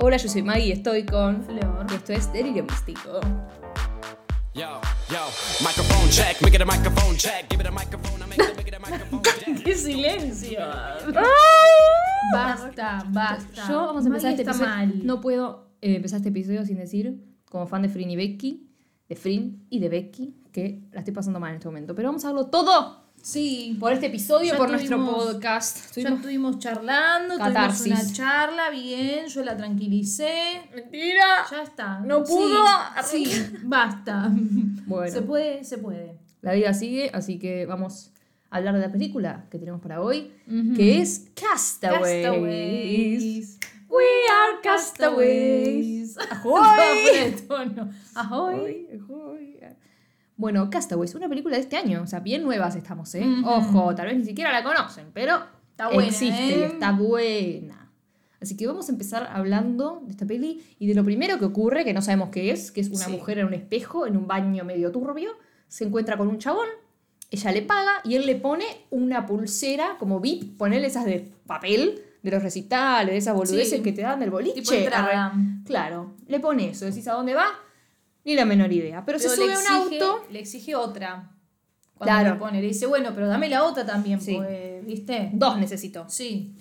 Hola, yo soy Maggie y estoy con Flor. Y esto es Delirio Místico. ¡Qué silencio! Basta, basta. Yo vamos a empezar Maggie este está episodio. mal. No puedo eh, empezar este episodio sin decir, como fan de Frin y Becky, de Frin y de Becky, que la estoy pasando mal en este momento. Pero vamos a hablarlo todo Sí. por este episodio, Ya por nuestro podcast. Ya Estuvimos- charlando, Catarsis. tuvimos una charla bien, yo la tranquilicé. Mentira. Ya está. No pudo. Sí, basta. Bueno. Se puede, se puede. La vida sigue, así que vamos a hablar de la película que tenemos para hoy, que es Castaways. Castaways. We are castaways. Ahoy. Ahoy. Ahoy. Bueno, Castaways, una película de este año, o sea, bien nuevas estamos, ¿eh? Ojo, tal vez ni siquiera la conocen, pero Está buena, existe y ¿eh? está buena. Así que vamos a empezar hablando de esta peli y de lo primero que ocurre, que no sabemos qué es, que es una Sí. mujer en un espejo, en un baño medio turbio, se encuentra con un chabón, ella le paga y él le pone una pulsera como VIP, ponerle esas de papel, de los recitales, de esas boludeces Sí. que te dan del boliche. Tipo. Claro, le pone eso, decís a dónde va, ni la menor idea. Pero, se Pero sube le a un auto. Le exige otra. Cuando Claro. le pone, le dice, bueno, pero dame la otra también, Sí. pues, ¿viste? Dos necesito. Sí.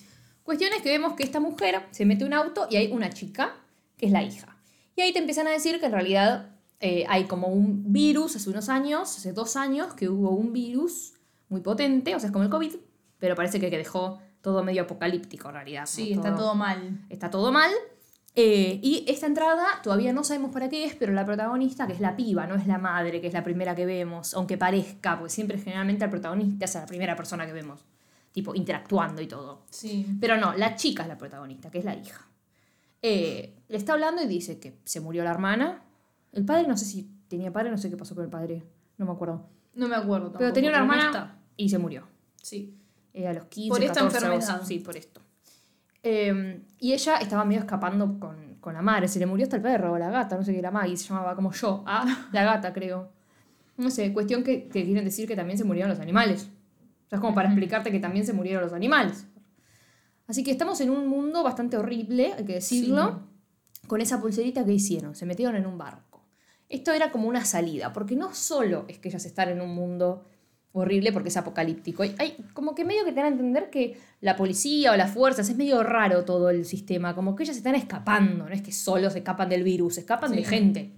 Cuestión es que vemos que esta mujer se mete un auto y hay una chica, que es la hija. Y ahí te empiezan a decir que en realidad eh, hay como un virus hace unos años, hace dos años, que hubo un virus muy potente, o sea, es como el COVID, pero parece que dejó todo medio apocalíptico en realidad. Sí, ¿no? está todo mal. está todo mal. Eh, y esta entrada todavía no sabemos para qué es, pero la protagonista, que es la piba, no es la madre, que es la primera que vemos, aunque parezca, porque siempre generalmente el protagonista es la primera persona que vemos, tipo interactuando y todo. Sí. Pero no, la chica es la protagonista, que es la hija. Eh, le está hablando y dice que se murió la hermana. El padre, no sé si tenía padre, no sé qué pasó con el padre, no me acuerdo. No me acuerdo tampoco. Pero tenía una hermana y se murió. Sí. Eh, a los 15, Por esta 14, algo así. enfermedad. Sí, por esto. Eh, y ella estaba medio escapando con, con la madre. Se le murió hasta el perro, la gata, no sé qué, la Maggie se llamaba como yo. Ah, la gata, creo. No sé, cuestión que, que quieren decir que también se murieron los animales. O sea, es como para explicarte que también se murieron los animales. Así que estamos en un mundo bastante horrible, hay que decirlo, con esa pulserita que hicieron. Se metieron en un barco. Esto era como una salida, porque no solo es que ellas están en un mundo horrible porque es apocalíptico. Hay, hay como que medio que te dan a entender que la policía o las fuerzas, es medio raro todo el sistema, como que ellas están escapando, no es que solo se escapan del virus, escapan de Sí. gente.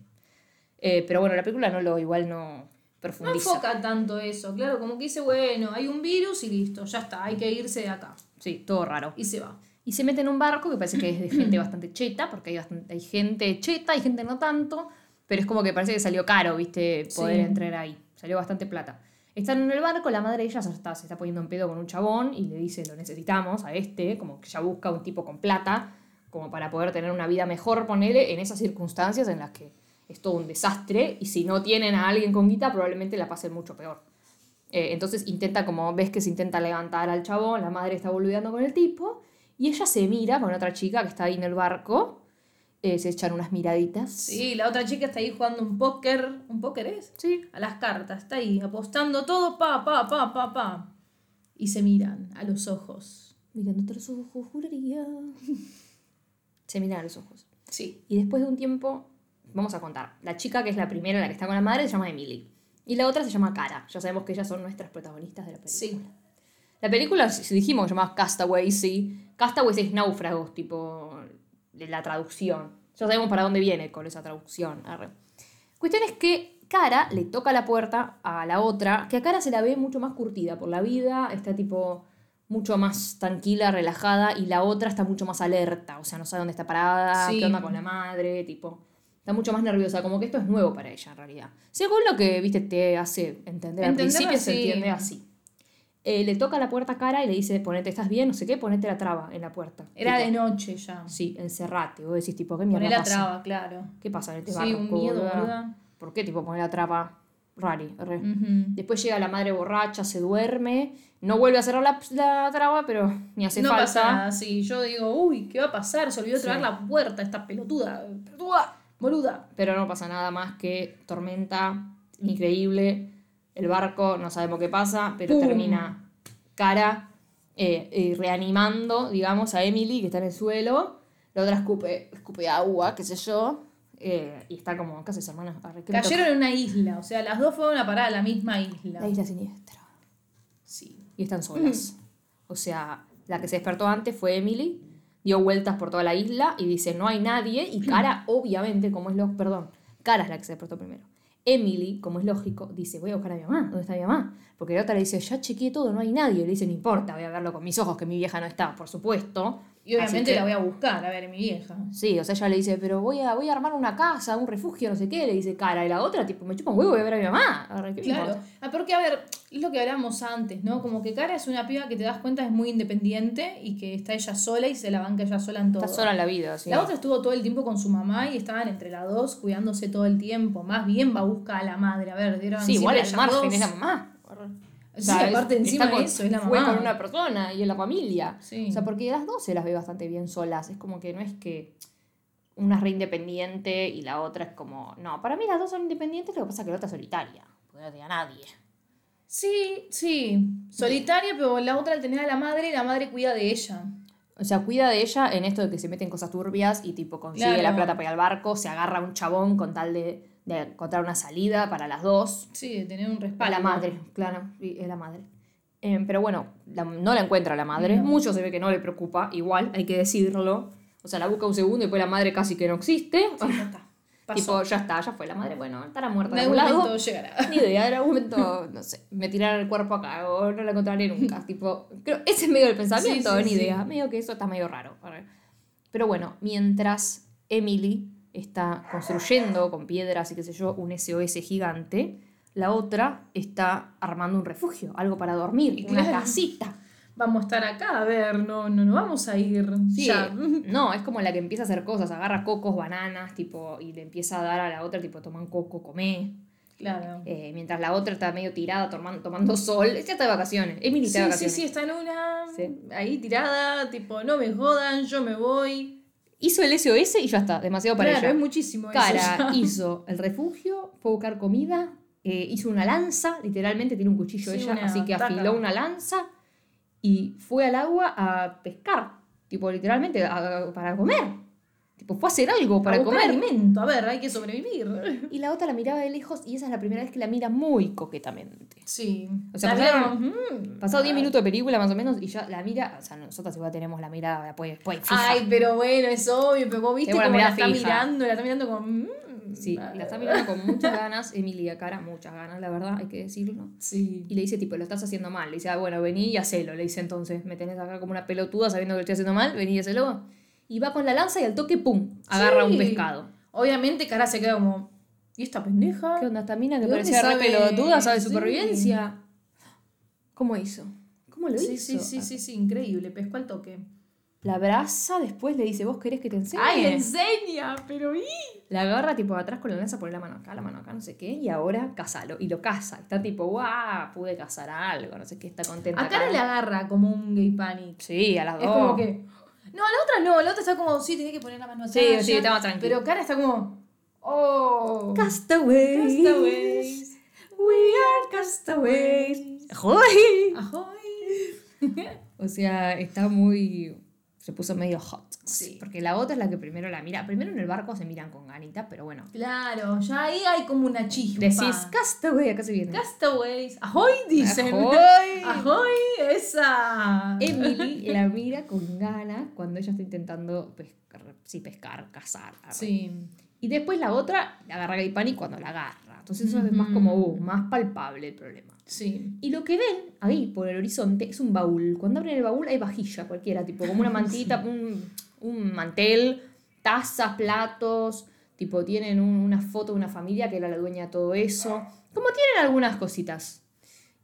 Eh, pero bueno, la película no lo igual no No profundiza. enfoca tanto eso, claro, como que dice, bueno, hay un virus y listo, ya está, hay que irse de acá. Sí, todo raro. Y se va. Y se mete en un barco que parece que es de gente bastante cheta, porque hay, bastante, hay gente cheta, hay gente no tanto, pero es como que parece que salió caro, viste, poder Sí. entrar ahí. Salió bastante plata. Están en el barco, la madre de ella se está, se está poniendo en pedo con un chabón y le dice, lo necesitamos a este, como que ella busca un tipo con plata, como para poder tener una vida mejor, ponele, en esas circunstancias en las que es todo un desastre, y si no tienen a alguien con guita, probablemente la pasen mucho peor. Eh, entonces intenta, como ves que se intenta levantar al chabón, la madre está boludeando con el tipo, y ella se mira con otra chica que está ahí en el barco, eh, se echan unas miraditas. Sí, la otra chica está ahí jugando un póker. ¿Un póker es? Sí. A las cartas, está ahí apostando todo, pa, pa, pa, pa, pa. Y se miran a los ojos. Mirándote a los ojos, juraría. se miran a los ojos. Sí. Y después de un tiempo, vamos a contar. La chica que es la primera, la que está con la madre, se llama Emily. Y la otra se llama Cara. Ya sabemos que ellas son nuestras protagonistas de la película. Sí. La película, si dijimos se llamaba Castaways, sí. Castaways es náufragos, tipo, de la traducción. Ya sabemos para dónde viene con esa traducción. arre. Cuestión es que Cara le toca la puerta a la otra, que a Cara se la ve mucho más curtida por la vida, está tipo mucho más tranquila, relajada, y la otra está mucho más alerta, o sea, no sabe dónde está parada, Sí. qué onda con la madre, tipo, está mucho más nerviosa, como que esto es nuevo para ella en realidad. Según lo que, viste, te hace entender al principio, se entiende así. Eh, le toca la puerta a cara y le dice, ponete, ¿estás bien? No sé qué, ponete la traba en la puerta. Era Tipo, de noche ya. Sí, encerrate. Vos decís, tipo, ¿qué mierda Poné la pasa? traba, claro. ¿Qué pasa en este Sí, barco, un miedo, boluda. ¿Por qué, tipo, poner la traba? Rari, re. Después llega la madre borracha, se duerme, no vuelve a cerrar la, la traba, pero ni hace no falta. pasa nada, sí. Yo digo, uy, ¿qué va a pasar? Se olvidó Sí. traer la puerta, esta pelotuda. Pelotuda, boluda. Pero no pasa nada más que tormenta increíble. El barco, no sabemos qué pasa, pero ¡Pum! termina cara eh, eh, reanimando, digamos, a Emily, que está en el suelo. La otra escupe, escupe agua, qué sé yo. eh, y está como, ¿qué haces, hermana? Arre, ¿qué me Cayeron en una isla, o sea, las dos fueron a parar a la misma isla. La isla siniestra. Sí. Y están solas. O sea, la que se despertó antes fue Emily, dio vueltas por toda la isla y dice, no hay nadie. Y Cara, obviamente, como es lo... Perdón, Cara es la que se despertó primero. Emily, como es lógico, dice, voy a buscar a mi mamá. ¿Dónde está mi mamá? Porque la otra le dice, ya chequeé todo, no hay nadie. Le dice, no importa, voy a verlo con mis ojos, que mi vieja no está, por supuesto. Y obviamente que- la voy a buscar, a ver, mi vieja. Sí, o sea, ella le dice, pero voy a, voy a armar una casa, un refugio, no sé qué, le dice cara. Y la otra, tipo, me chupa un huevo, voy a ver a mi mamá. ¿qué me Claro. Ah, porque, a ver, es lo que hablábamos antes, ¿no? Como que Cara es una piba que te das cuenta es muy independiente y que está ella sola y se la banca ella sola en todo. Está sola en la vida, sí. La otra estuvo todo el tiempo con su mamá y estaban entre las dos cuidándose todo el tiempo. Más bien va a buscar a la madre. A ver, dieron Sí, igual al margen dos. es la mamá. Sí, O sea, es- aparte encima de eso, es la Fue mamá. con una persona y en la familia. Sí. O sea, porque las dos se las ve bastante bien solas. Es como que no es que una es re independiente y la otra es como. No, para mí las dos son independientes, lo que pasa es que la otra es solitaria. Porque no tiene a nadie. Sí, sí. Solitaria, pero la otra al tener a la madre, la madre cuida de ella. O sea, cuida de ella en esto de que se mete en cosas turbias y tipo consigue Claro. la plata para ir al barco, se agarra a un chabón con tal de, de encontrar una salida para las dos. Sí, de tener un Para respaldo. la madre, claro, es la madre. Eh, pero bueno, la- no la encuentra la madre. No. Mucho se ve que no le preocupa, igual, hay que decirlo. O sea, la busca un segundo y después la madre casi que no existe. Sí, ya está. Pasó. tipo, ya está, ya fue la madre. Bueno, estará muerta de algún lado. momento llegará. Ni idea, en algún momento, no sé, me tiraron el cuerpo acá o no la encontraré nunca. tipo, creo, ese es medio del pensamiento, Sí, sí, ni idea. Medio que eso está medio raro. Pero bueno, mientras Emily está construyendo con piedras y qué sé yo, un SOS gigante, la otra está armando un refugio, algo para dormir, una casita. Vamos a estar acá, a ver, no, no, no vamos a ir Sí, ya. no, es como la que empieza a hacer cosas, agarra cocos, bananas, tipo, y le empieza a dar a la otra, tipo, toman coco, comé. Claro. Eh, mientras la otra está medio tirada tomando, tomando sol. Ella está de vacaciones. Emily está Sí, de sí, vacaciones. sí, está en una Sí. ahí tirada, tipo, no me jodan, yo me voy. Hizo el SOS y ya está, demasiado para claro, ella. es muchísimo eso Cara hizo el refugio, fue a buscar comida, eh, hizo una lanza, literalmente tiene un cuchillo Sí, ella, así que taca. afiló una lanza y fue al agua a pescar, tipo literalmente a- para comer. Tipo, fue a hacer algo para comer. alimento, a ver, hay que sobrevivir. Y la otra la miraba de lejos y esa es la primera vez que la mira muy coquetamente. Sí. O sea, La pasaron- mm, Pasado 10 ah. minutos de película más o menos y ya la mira, o sea, nosotras igual tenemos la mirada pues, pues fija. Ay, pero bueno, es obvio, pero vos viste la cómo la está fija. mirando, la está mirando con... mm, Sí, ah, la está mirando con muchas ganas, Emilia Cara, muchas ganas, la verdad, hay que decirlo. Sí. Y le dice, tipo, lo estás haciendo mal. Le dice, ah, bueno, vení y hacelo. Le dice entonces, me tenés acá como una pelotuda sabiendo que lo estoy haciendo mal, vení y hacelo. Y va con la lanza y al toque, ¡pum! Agarra Sí. un pescado. Obviamente, cara se queda como... ¿Y esta pendeja? ¿Qué onda esta mina que ¿De dónde parecía re sabe? pelotuda, sabe Sí. supervivencia? ¿Cómo hizo? ¿Cómo lo Sí, hizo? sí, sí, sí, sí, increíble, pescó al toque. La abraza, después le dice, ¿vos querés que te enseñe? ¡Ay, le enseña! Pero ¿y? La agarra tipo atrás con la lanza, pone la mano acá, la mano acá, no sé qué, y ahora cásalo. Y lo casa. Está tipo, guau, pude cazar algo, no sé qué, está contenta. A cara acá. le agarra como un gay panic. Sí, a las Es dos. como que. No, la otra no, la otra está como, sí, tenía que poner la mano atrás. Sí, sí, más tranquila. Pero cara está como. Oh. Castaways. Castaways. We are castaways. ¡Joy! Ahoy. O sea, está muy. Se puso medio hot. Sí. Porque la otra es la que primero la mira. Primero en el barco se miran con ganitas, pero bueno. Claro, ya ahí hay como una chispa. Decís, castaway, acá se viene. Castaways. Ahoy, dicen. Ahoy. Ahoy, esa. Emily la mira con ganas cuando ella está intentando pescar, sí, pescar, cazar. arre. Sí. Y después la otra la agarra Pani cuando la agarra. Entonces eso es más como, uh, más palpable el problema. Sí. Y lo que ven ahí por el horizonte es un baúl. Cuando abren el baúl hay vajilla cualquiera, tipo como una mantita, un, un mantel, tazas, platos, tipo tienen un- una foto de una familia que era la dueña de todo eso. Como tienen algunas cositas.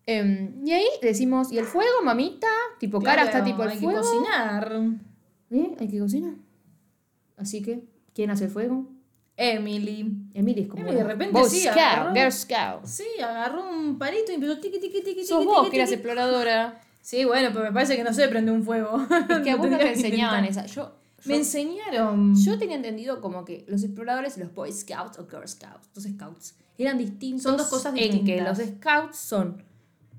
Em, y ahí decimos, ¿y el fuego, mamita? Tipo, cara está tipo el hay fuego. que cocinar. ¿Eh? Hay que cocinar. Así que, ¿quién hace el fuego? Emily. Emily es como Emily de repente Boy sí, Scout, agarró- Girl Scout. Sí, agarró un palito y empezó tiqui, tiqui, tiqui, Sos tiqui, vos tiqui, que eras tiqui. exploradora. Sí, bueno, pero me parece que no sé prende un fuego. Es que a vos no te enseñaban esa. Yo, Me yo, enseñaron. yo tenía entendido como que los exploradores, los Boy Scouts o Girl Scouts, los Scouts, eran distintos. Son dos cosas En que distintas. los Scouts son.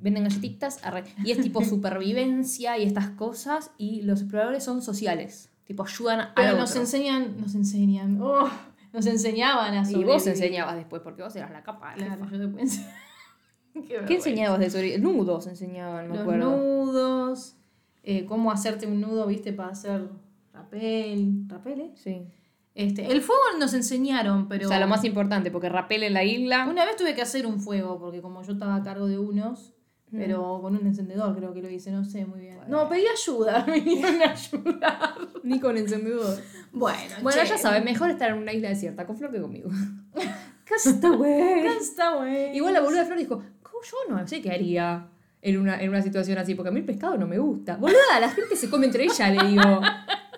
Venden galletitas arre, y es tipo supervivencia y estas cosas, y los exploradores son sociales. Tipo, ayudan a Pero nos otro. enseñan, nos enseñan, oh, nos enseñaban a Y sobrevivir. vos enseñabas después, porque vos eras la capa. Claro, jefa. yo enseñar. Qué, ¿Qué enseñabas de sobrevivir? Nudos enseñaban, me Los acuerdo. nudos, eh, cómo hacerte un nudo, viste, para hacer rapel. ¿Rapel, eh? Sí. Este, el fuego nos enseñaron, pero. O sea, lo más importante, porque rapel en la isla. Una vez tuve que hacer un fuego, porque como yo estaba a cargo de unos, pero con un encendedor creo que lo hice, no sé muy bien. No, pedí ayuda, me vinieron a ayudar. Ni con encendedor. Bueno, Bueno, che, ya sabes, mejor estar en una isla desierta con Flor que conmigo. Castaway. Está bueno. Igual la boluda de Flor dijo, "¿Cómo yo no sé qué haría en una, en una situación así, porque a mí el pescado no me gusta. Boluda, la gente se come entre ella, le digo.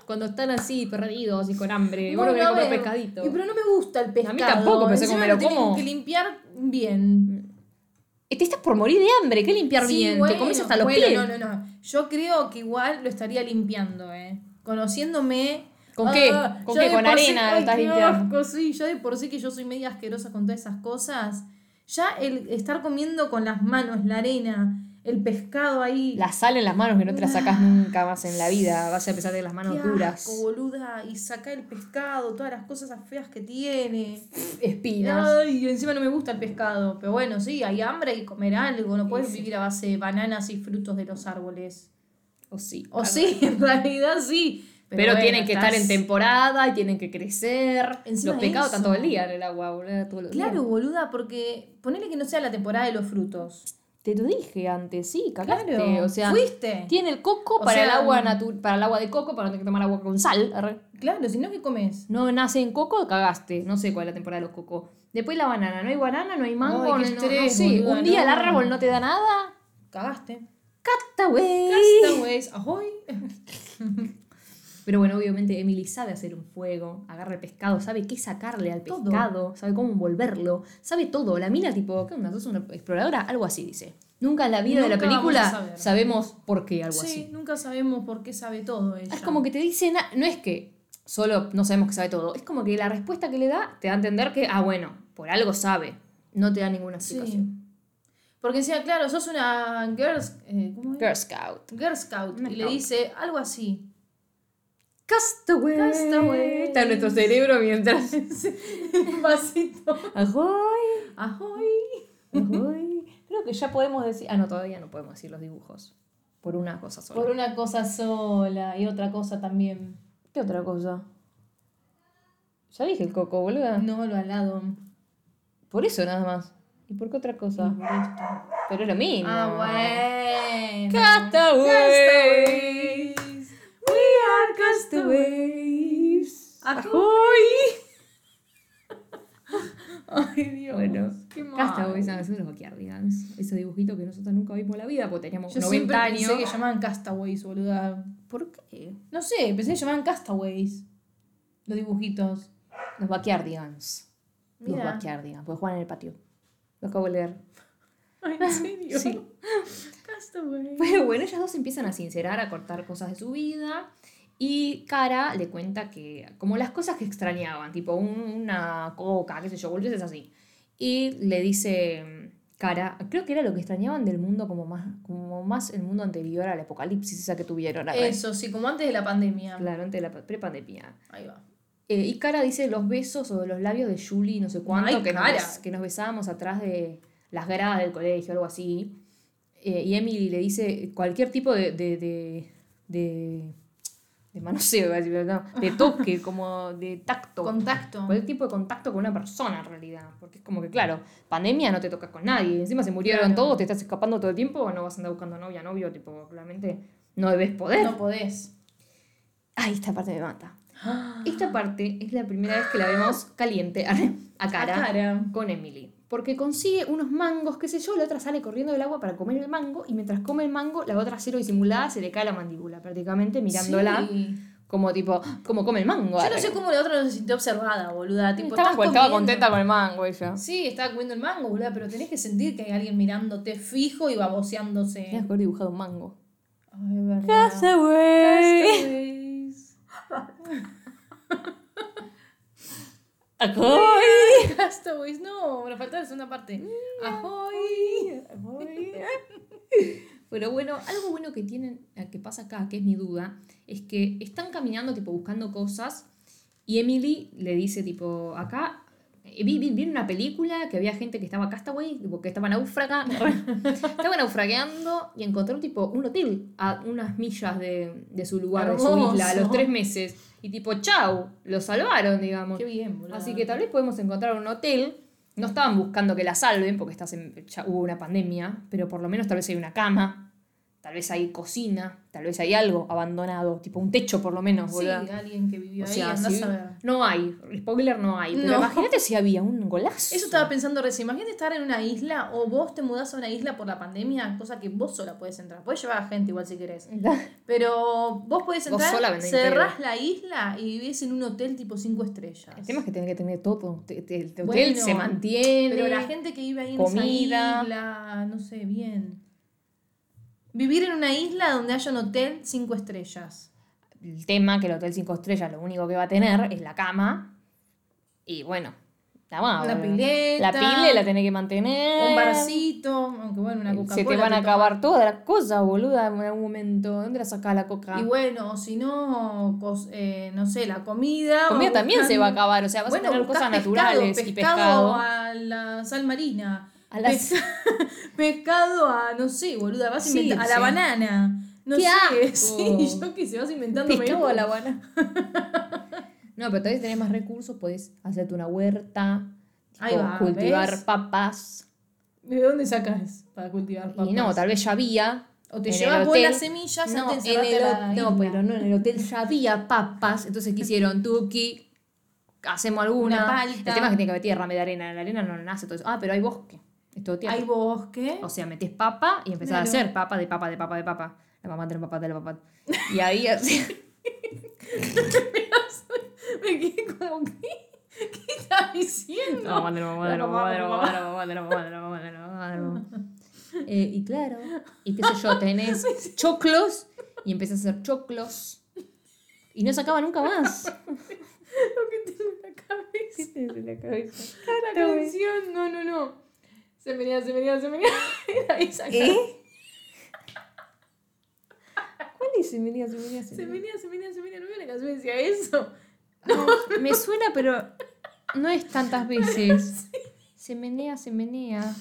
Cuando están así, perdidos y con hambre. Bueno, vos no a querés comer pescadito. y pero no me gusta el pescado. tampoco, pero sé cómo me lo tienen como. que limpiar bien. Te estás por morir de hambre, ¿qué limpiar Sí, bien? bueno, Te comes hasta los bueno, pies. No, no, no. Yo creo que igual lo estaría limpiando, ¿eh? Conociéndome. ¿Con qué? Ah, ¿Con qué? ¿Con por sí- arena lo estás limpiando? sí, yo de por sí que yo soy media asquerosa con todas esas cosas. Ya el estar comiendo con las manos la arena, el pescado ahí. La sal en las manos que no te la sacás nunca más en la vida. Vas a empezar tener las manos Qué duras. boluda. Y sacar el pescado, todas las cosas feas que tiene. Espinas. Ay, y encima no me gusta el pescado. Pero bueno, sí, hay hambre y comer algo. No puedes vivir a base de bananas y frutos de los árboles. O sí. O sí, en realidad sí. Pero, bueno, tienen que estar en temporada y tienen que crecer. Encima los de pecados están todo el día en el agua, boludo. Todos los Claro, boluda, porque ponele que no sea la temporada de los frutos. Te lo dije antes, sí, cagaste. Claro, O sea, fuiste. tiene el coco O para el agua natu- para el agua de coco, para no tener que tomar agua con sal. arre. Claro, si no, ¿qué comes? No nace en coco, cagaste. No sé cuál es la temporada de los cocos. Después la banana, no hay banana, no hay mango, Ay, no, qué no- no estrés, sé. boluda, Un día el no. árbol no te da nada. Cagaste. Castaway. Castaways, ahoy. Pero bueno, obviamente Emily sabe hacer un fuego, agarra el pescado, sabe qué sacarle al Todo. pescado, sabe cómo envolverlo, sabe todo. La mina, tipo, ¿qué onda? ¿Sos una exploradora? Algo así dice. Nunca en la vida de la película sabemos por qué algo Sí, así. nunca sabemos por qué sabe todo ella. Es como que te dicen, ah, no es que solo no sabemos que sabe todo, es como que la respuesta que le da te da a entender que, ah, bueno, por algo sabe. No te da ninguna Sí. explicación. Porque decía, claro, sos una Girl, eh. Girl Scout. Girl Scout. Una Y le dice algo así. Castaway. Castaway. Está en nuestro cerebro mientras. Un vasito. Ahoy. Ahoy. Ahoy. Creo que ya podemos decir. Ah, no, todavía no podemos decir los dibujos. Por una cosa sola. Por una cosa sola y otra cosa también. ¿Qué otra cosa? Ya dije el coco, boluda. No, lo al lado. Por eso nada más. ¿Y por qué otra cosa? Por esto. Pero es lo mismo. Ah, bueno. Castaways. Castaways. Are castaways. Ahoy. Ay, Dios. Bueno, qué mal. Castaways, ah, son los Backyardigans. Ese dibujito que nosotros nunca vimos en la vida porque teníamos Yo 90 siempre años. pensé que llamaban Castaways, boluda. ¿Por qué? No sé, pensé que llamaban Castaways. Los dibujitos. Los Backyardigans. Los. Backyardigans. Porque juegan en el patio. Lo acabo de leer. Ay, ¿en serio? Sí. Castaways. Pero bueno, ellas dos empiezan a sincerar, a cortar cosas de su vida. Y Cara le cuenta que, como las cosas que extrañaban, tipo un- una coca, qué sé yo, boludeces así. Y le dice Cara, creo que era lo que extrañaban del mundo como más, como más el mundo anterior al apocalipsis esa que tuvieron. Eso, sí, como antes de la pandemia. Claro, antes de la prepandemia. Ahí va. Eh, y Cara dice los besos o los labios de Julie, no sé cuánto, Ay, que, nos, que nos besábamos atrás de las gradas del colegio, algo así. Eh, y Emily le dice cualquier tipo de. de, de, de, de manoseo, iba a decir, no, de toque, como de tacto. Contacto. Cualquier tipo de contacto con una persona en realidad. Porque es como que, claro, pandemia no te tocas con nadie. Encima se murieron Claro. todos, te estás escapando todo el tiempo o no vas a andar buscando novia, novio. Tipo, claramente no debes poder. No podés. Ay, esta parte me mata. Esta parte es la primera vez que la vemos caliente a cara, A cara. con Emily. Porque consigue unos mangos, qué sé yo, la otra sale corriendo del agua para comer el mango y mientras come el mango, la otra cero disimulada se le cae la mandíbula prácticamente mirándola Sí. como tipo, como come el mango. Yo no sé cómo la otra no se sintió observada, boluda. Tipo, estaba, estás estaba comiendo. contenta con el mango ella. Sí, estaba comiendo el mango, boluda, pero tenés que sentir que hay alguien mirándote fijo y baboseándose. Tenías que haber dibujado un mango. Ay, verdad. Castaway. Castaways. Acoy. Castaways, no, me faltaba la segunda parte. Ahoy. Pero bueno, algo bueno que tienen, eh, que pasa acá, que es mi duda, es que están caminando, tipo, buscando cosas, y Emily le dice, tipo, acá, eh, vi, vi, vi en una película que había gente que estaba Castaway, tipo, que estaba náufraga, estaba naufrageando y encontraron, tipo, un hotel a unas millas de, de su lugar, de su isla, a los tres meses. Y tipo, chau, lo salvaron, digamos. Qué bien, boludo. Así que tal vez podemos encontrar un hotel. No estaban buscando que la salven porque estás en- ya hubo una pandemia, pero por lo menos tal vez hay una cama, tal vez hay cocina, tal vez hay algo abandonado, tipo un techo por lo menos, Sí, alguien que vivió o ahí, sea, andás si- a ver. no hay, spoiler no hay, pero No. imagínate si había un golazo. Eso estaba pensando recién. Imagínate estar en una isla o vos te mudás a una isla por la pandemia, cosa que vos sola podés entrar. Podés llevar a gente igual si querés. Pero vos podés Vos entrar, sola vendés cerrás la isla y vivís en un hotel tipo 5 estrellas. El tema es que tiene que tener todo. te- te- El hotel Bueno, se mantiene. Pero la gente que vive ahí en comida. esa isla, no sé, bien. Vivir en una isla donde haya un hotel 5 estrellas. El tema que el hotel 5 estrellas lo único que va a tener es la cama. Y bueno, nada más. Boludo. pileta. La pile la tenés que mantener. Un barcito, aunque bueno, una Coca-Cola. Se te van a acabar todas las cosas, boluda, en algún momento. ¿Dónde la sacás la coca? Y bueno, si no, eh, no sé, la comida. comida o también se va a acabar, o sea, vas Bueno, a tener cosas pescado, naturales y pescado pescado. a la sal marina. A las- Pesca- pescado a, no sé, boluda, vas a Sí, a la banana. No ¡Qué sé, sí, yo que se vas inventando. Pescado a la guana. no, pero todavía tenés más recursos, podés hacerte una huerta, tipo, va, cultivar ¿ves? papas. ¿De dónde sacas para cultivar papas? Y no, tal vez ya había. O te llevas vos las semillas no, antes de en el la no, isla. pero no, en el hotel ya había papas, entonces quisieron tuki, hacemos alguna. Una palta. El tema es que tiene que haber tierra, media arena, en la arena no nace todo eso. Ah, pero hay bosque, es todo. Hay bosque. O sea, metes papa y empezás claro. a hacer papa de papa de papa de papa. La mamá de la papá de la papá. Y ahí así. me quedé como que. ¿Qué estás diciendo? La mamá de la mamá de la mamá de la mamá de la mamá de la mamá de la mamá y claro, y qué sé yo, tenés choclos y empecé a hacer choclos. Y no se acaba nunca más. Lo que tengo en la cabeza. ¿Qué tenés en la cabeza? La canción, no, no, no. Se venía, se venía, se venía. Era esa ¿Eh? ¿Cuál es? Se venía, se venía, se venía. se venía, se venía. No canción que decía eso. Ay, me suena, pero no es tantas veces. Se menea, se menea.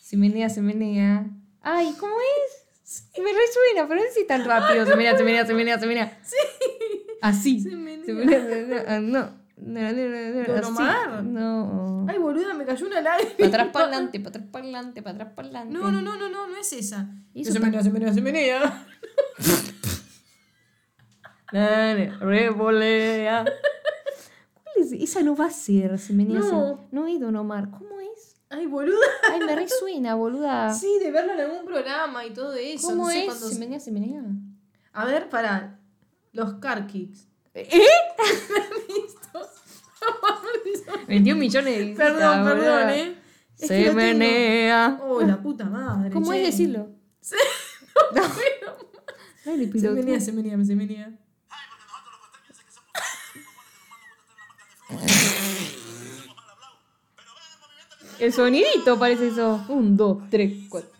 Se menea, se menea. Ay, ¿cómo es? Me resuena, pero no sé si tan rápido. Se menea, se menea, se menea, se menea. Sí. Así. Se menea. Se menea, se menea. Ah, No. ¿Don. Omar? No. Ay, boluda, me cayó una lágrima. Para atrás, para adelante, para atrás, para adelante, para atrás, para adelante. No, no, no, no, no, no es esa. Se menea, se menea, se menea. Revolea. ¿Cuál es? Esa no va a ser, se menea. No. No he Don Omar. ¿Cómo es? Ay, boluda. Ay, me resuena, boluda. Sí, de verlo en algún programa y todo eso. ¿Cómo no sé es? cuándo- Se menea, se menea. A ver, para. Los car kicks. ¿Eh? 21 millones de visitas, Perdón, perdón, ¿eh? Es Se tengo. menea. Oh, la puta madre. ¿Cómo che. es decirlo? Sí. No. Dale, Se menea, se menea, se menea. El sonidito parece eso. Un, dos, tres, cuatro.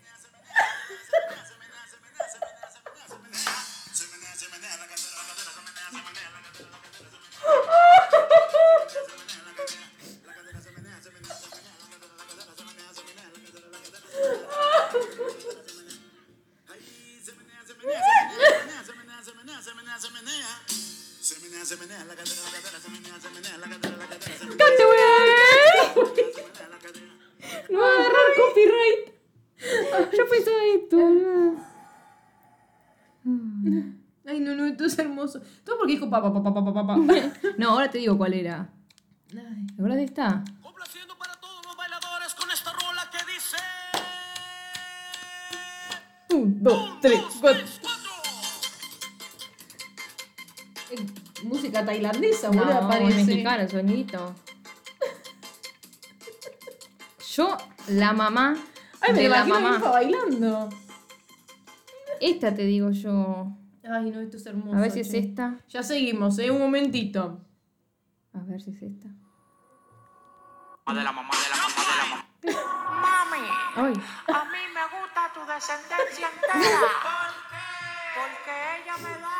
¡Cante, güey! No va a agarrar copyright. Yo pensaba esto. Ay, no, no, esto es hermoso. Todo porque dijo papá, papá, papá, papá. No, ahora te digo cuál era. ¿Te acuerdas de esta? Complaciendo para todos los bailadores con esta rola que dice. Un, dos, tres, cuatro. música tailandesa, no, boludo, parece. mexicana. Yo, la mamá. Ay, me de la mamá. Bailando. Esta te digo yo. Ay, no, esto es hermoso. A ver si es esta. Ya seguimos, eh, un momentito. A ver si es esta. De la mamá, de la mamá, de la mamá. Mami, Ay. a mí me gusta tu descendencia entera. porque ella me da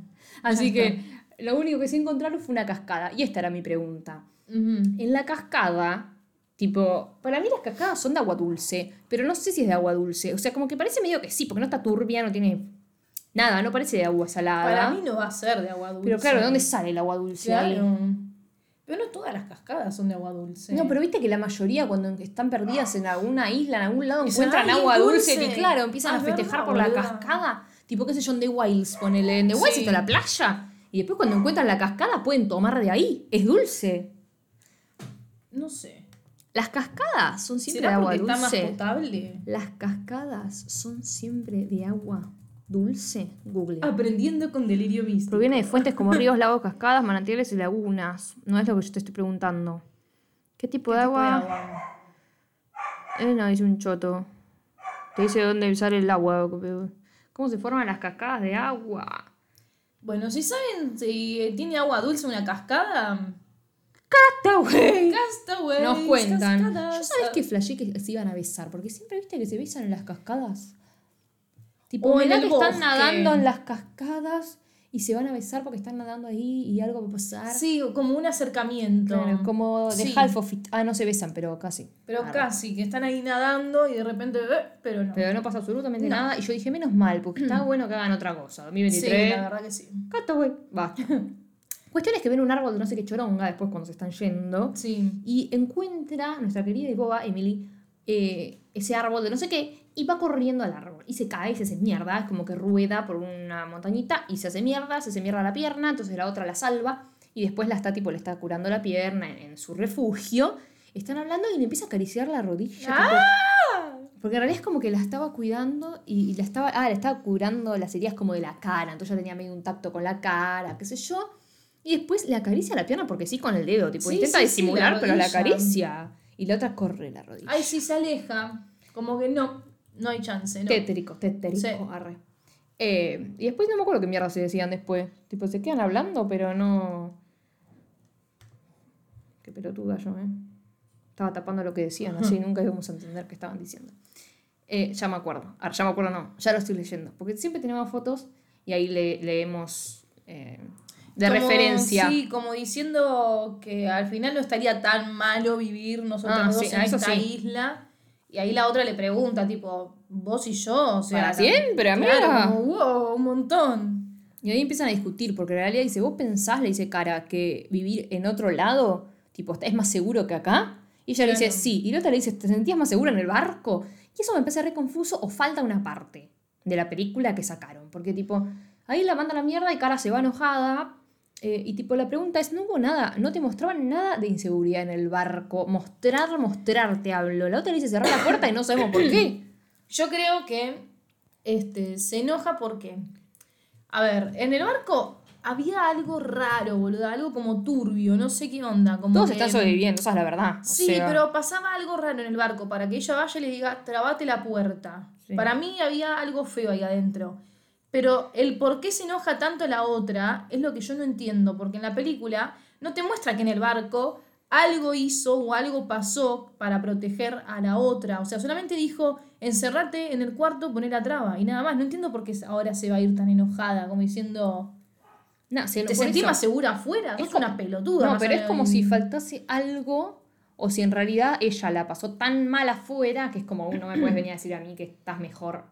Así que lo único que se encontraron fue una cascada. Y esta era mi pregunta. En la cascada, tipo, para mí las cascadas son de agua dulce, pero no sé si es de agua dulce. O sea, como que parece medio que sí, porque no está turbia, no tiene nada, no parece de agua salada. Para mí no va a ser de agua dulce. pero claro, ¿de dónde sale el agua dulce? Claro. Pero no todas las cascadas son de agua dulce. No, pero viste que la mayoría cuando están perdidas en alguna isla, en algún lado, encuentran "Ay, es agua dulce, dulce". y claro, empiezan Ah, a es festejar verdad, por la cascada. Tipo, qué sé yo, en The Wilds, ponele. En The Wilds Sí. está la playa. Y después cuando encuentran la cascada pueden tomar de ahí. Es dulce. No sé. Las cascadas son siempre de ¿Será agua está más dulce. potable? Las cascadas son siempre de agua dulce. Google. Aprendiendo con delirio místico. Proviene de fuentes como ríos, lagos, cascadas, manantiales y lagunas. No es lo que yo te estoy preguntando. ¿Qué tipo de ¿Qué tipo de agua? agua? Eh, no, dice un choto. Te dice dónde sale el agua. ¿Cómo se forman las cascadas de agua? Bueno, si saben si tiene agua dulce una cascada, Castaway. Castaway. Nos cuentan. Yo cascadas. sabes que flashé que se iban a besar, porque siempre viste que se besan en las cascadas. Tipo, O en el que bosque. están nadando en las cascadas y se van a besar porque están nadando ahí y algo va a pasar. Sí, como un acercamiento. Claro, como de Sí. Half of It. Ah, no se besan, pero casi. Pero casi, que están ahí nadando y de repente, eh, pero no. Pero no pasa absolutamente No. nada. Y yo dije, menos mal, porque está bueno que hagan otra cosa. sí, 2023. la verdad que sí. Castaway. Basta. Cuestión es que ven un árbol de no sé qué choronga después cuando se están yendo. Sí. Y encuentra nuestra querida y boba Emily eh, ese árbol de no sé qué y va corriendo al árbol. Y se cae, se hace mierda, es como que rueda por una montañita y se hace mierda, se hace mierda la pierna, entonces la otra la salva y después la está tipo, le está curando la pierna en, en su refugio. Están hablando y le empieza a acariciar la rodilla. tipo- porque en realidad es como que la estaba cuidando y, y la estaba, ah, le estaba curando las heridas como de la cara, entonces ya tenía medio un tacto con la cara, qué sé yo. Y después le acaricia la pierna porque sí con el dedo, tipo Sí, intenta sí, sí, disimular, la pero la acaricia. Y la otra corre la rodilla. Ay, sí, se aleja. Como que no, no hay chance, ¿no? Tétrico, tétrico, Sí. arre. Eh, y después no me acuerdo qué mierda se decían después. Tipo, se quedan hablando, pero no. Qué pelotuda yo, ¿eh? Estaba tapando lo que decían, así nunca íbamos a entender qué estaban diciendo. Eh, ya me acuerdo. Ahora, ya me acuerdo, no. Ya lo estoy leyendo. Porque siempre tenemos fotos y ahí le- leemos eh, de Como- referencia. Sí, como diciendo que al final no estaría tan malo vivir nosotros Ah, dos sí, en esta sí. isla. Y ahí la otra le pregunta, tipo, vos y yo, o sea. Para siempre, amiga. Claro, como, wow, un montón. Y ahí empiezan a discutir, porque en realidad dice, vos pensás, le dice Cara, que vivir en otro lado, tipo, es más seguro que acá. Y ella le dice, sí. Y la otra le dice, ¿te sentías más segura en el barco? Y eso me parece re confuso o falta una parte de la película que sacaron. Porque tipo, ahí la manda a la mierda y Cara se va enojada. Eh, y tipo, la pregunta es, no hubo nada, no te mostraban nada de inseguridad en el barco. Mostrar, mostrar, te hablo. La otra le dice, cerrar la puerta y no sabemos por qué. Yo creo que este, se enoja porque. A ver, en el barco había algo raro, boludo, algo como turbio, no sé qué onda. Como Todos que- están sobreviviendo, esa es la verdad. O Sí, sea, pero pasaba algo raro en el barco para que ella vaya y le diga, trabate la puerta. Sí. Para mí había algo feo ahí adentro. Pero el por qué se enoja tanto la otra es lo que yo no entiendo, porque en la película no te muestra que en el barco algo hizo o algo pasó para proteger a la otra. O sea, solamente dijo, encerrate en el cuarto, poner la traba y nada más. No entiendo por qué ahora se va a ir tan enojada, como diciendo, no, se- ¿te por sentís eso. más segura afuera? Es como- una pelotuda. No, pero es como si faltase algo o si en realidad ella la pasó tan mal afuera que es como, "Uh, no me puedes venir a decir a mí que estás mejor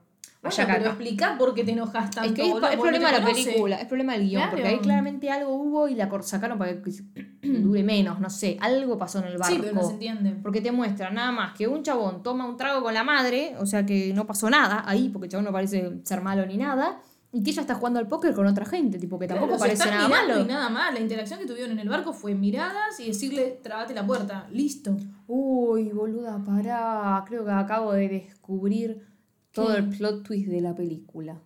Bueno, pero acá". explicar por qué te enojas tanto. Es que es, boludo, es porque problema de la película, es problema del guion, porque ahí claramente algo hubo y la sacaron para que dure menos, no sé, algo pasó en el barco. Sí, pero no se entiende. Porque te muestra nada más que un chabón toma un trago con la madre, o sea que no pasó nada ahí, porque el chabón no parece ser malo ni nada, Y que ella está jugando al póker con otra gente, tipo que tampoco Claro, parece nada malo. y nada más. La interacción que tuvieron en el barco fue miradas y decirle, trabate la puerta. Listo. Uy, boluda, pará. Creo que acabo de descubrir todo el plot twist de la película.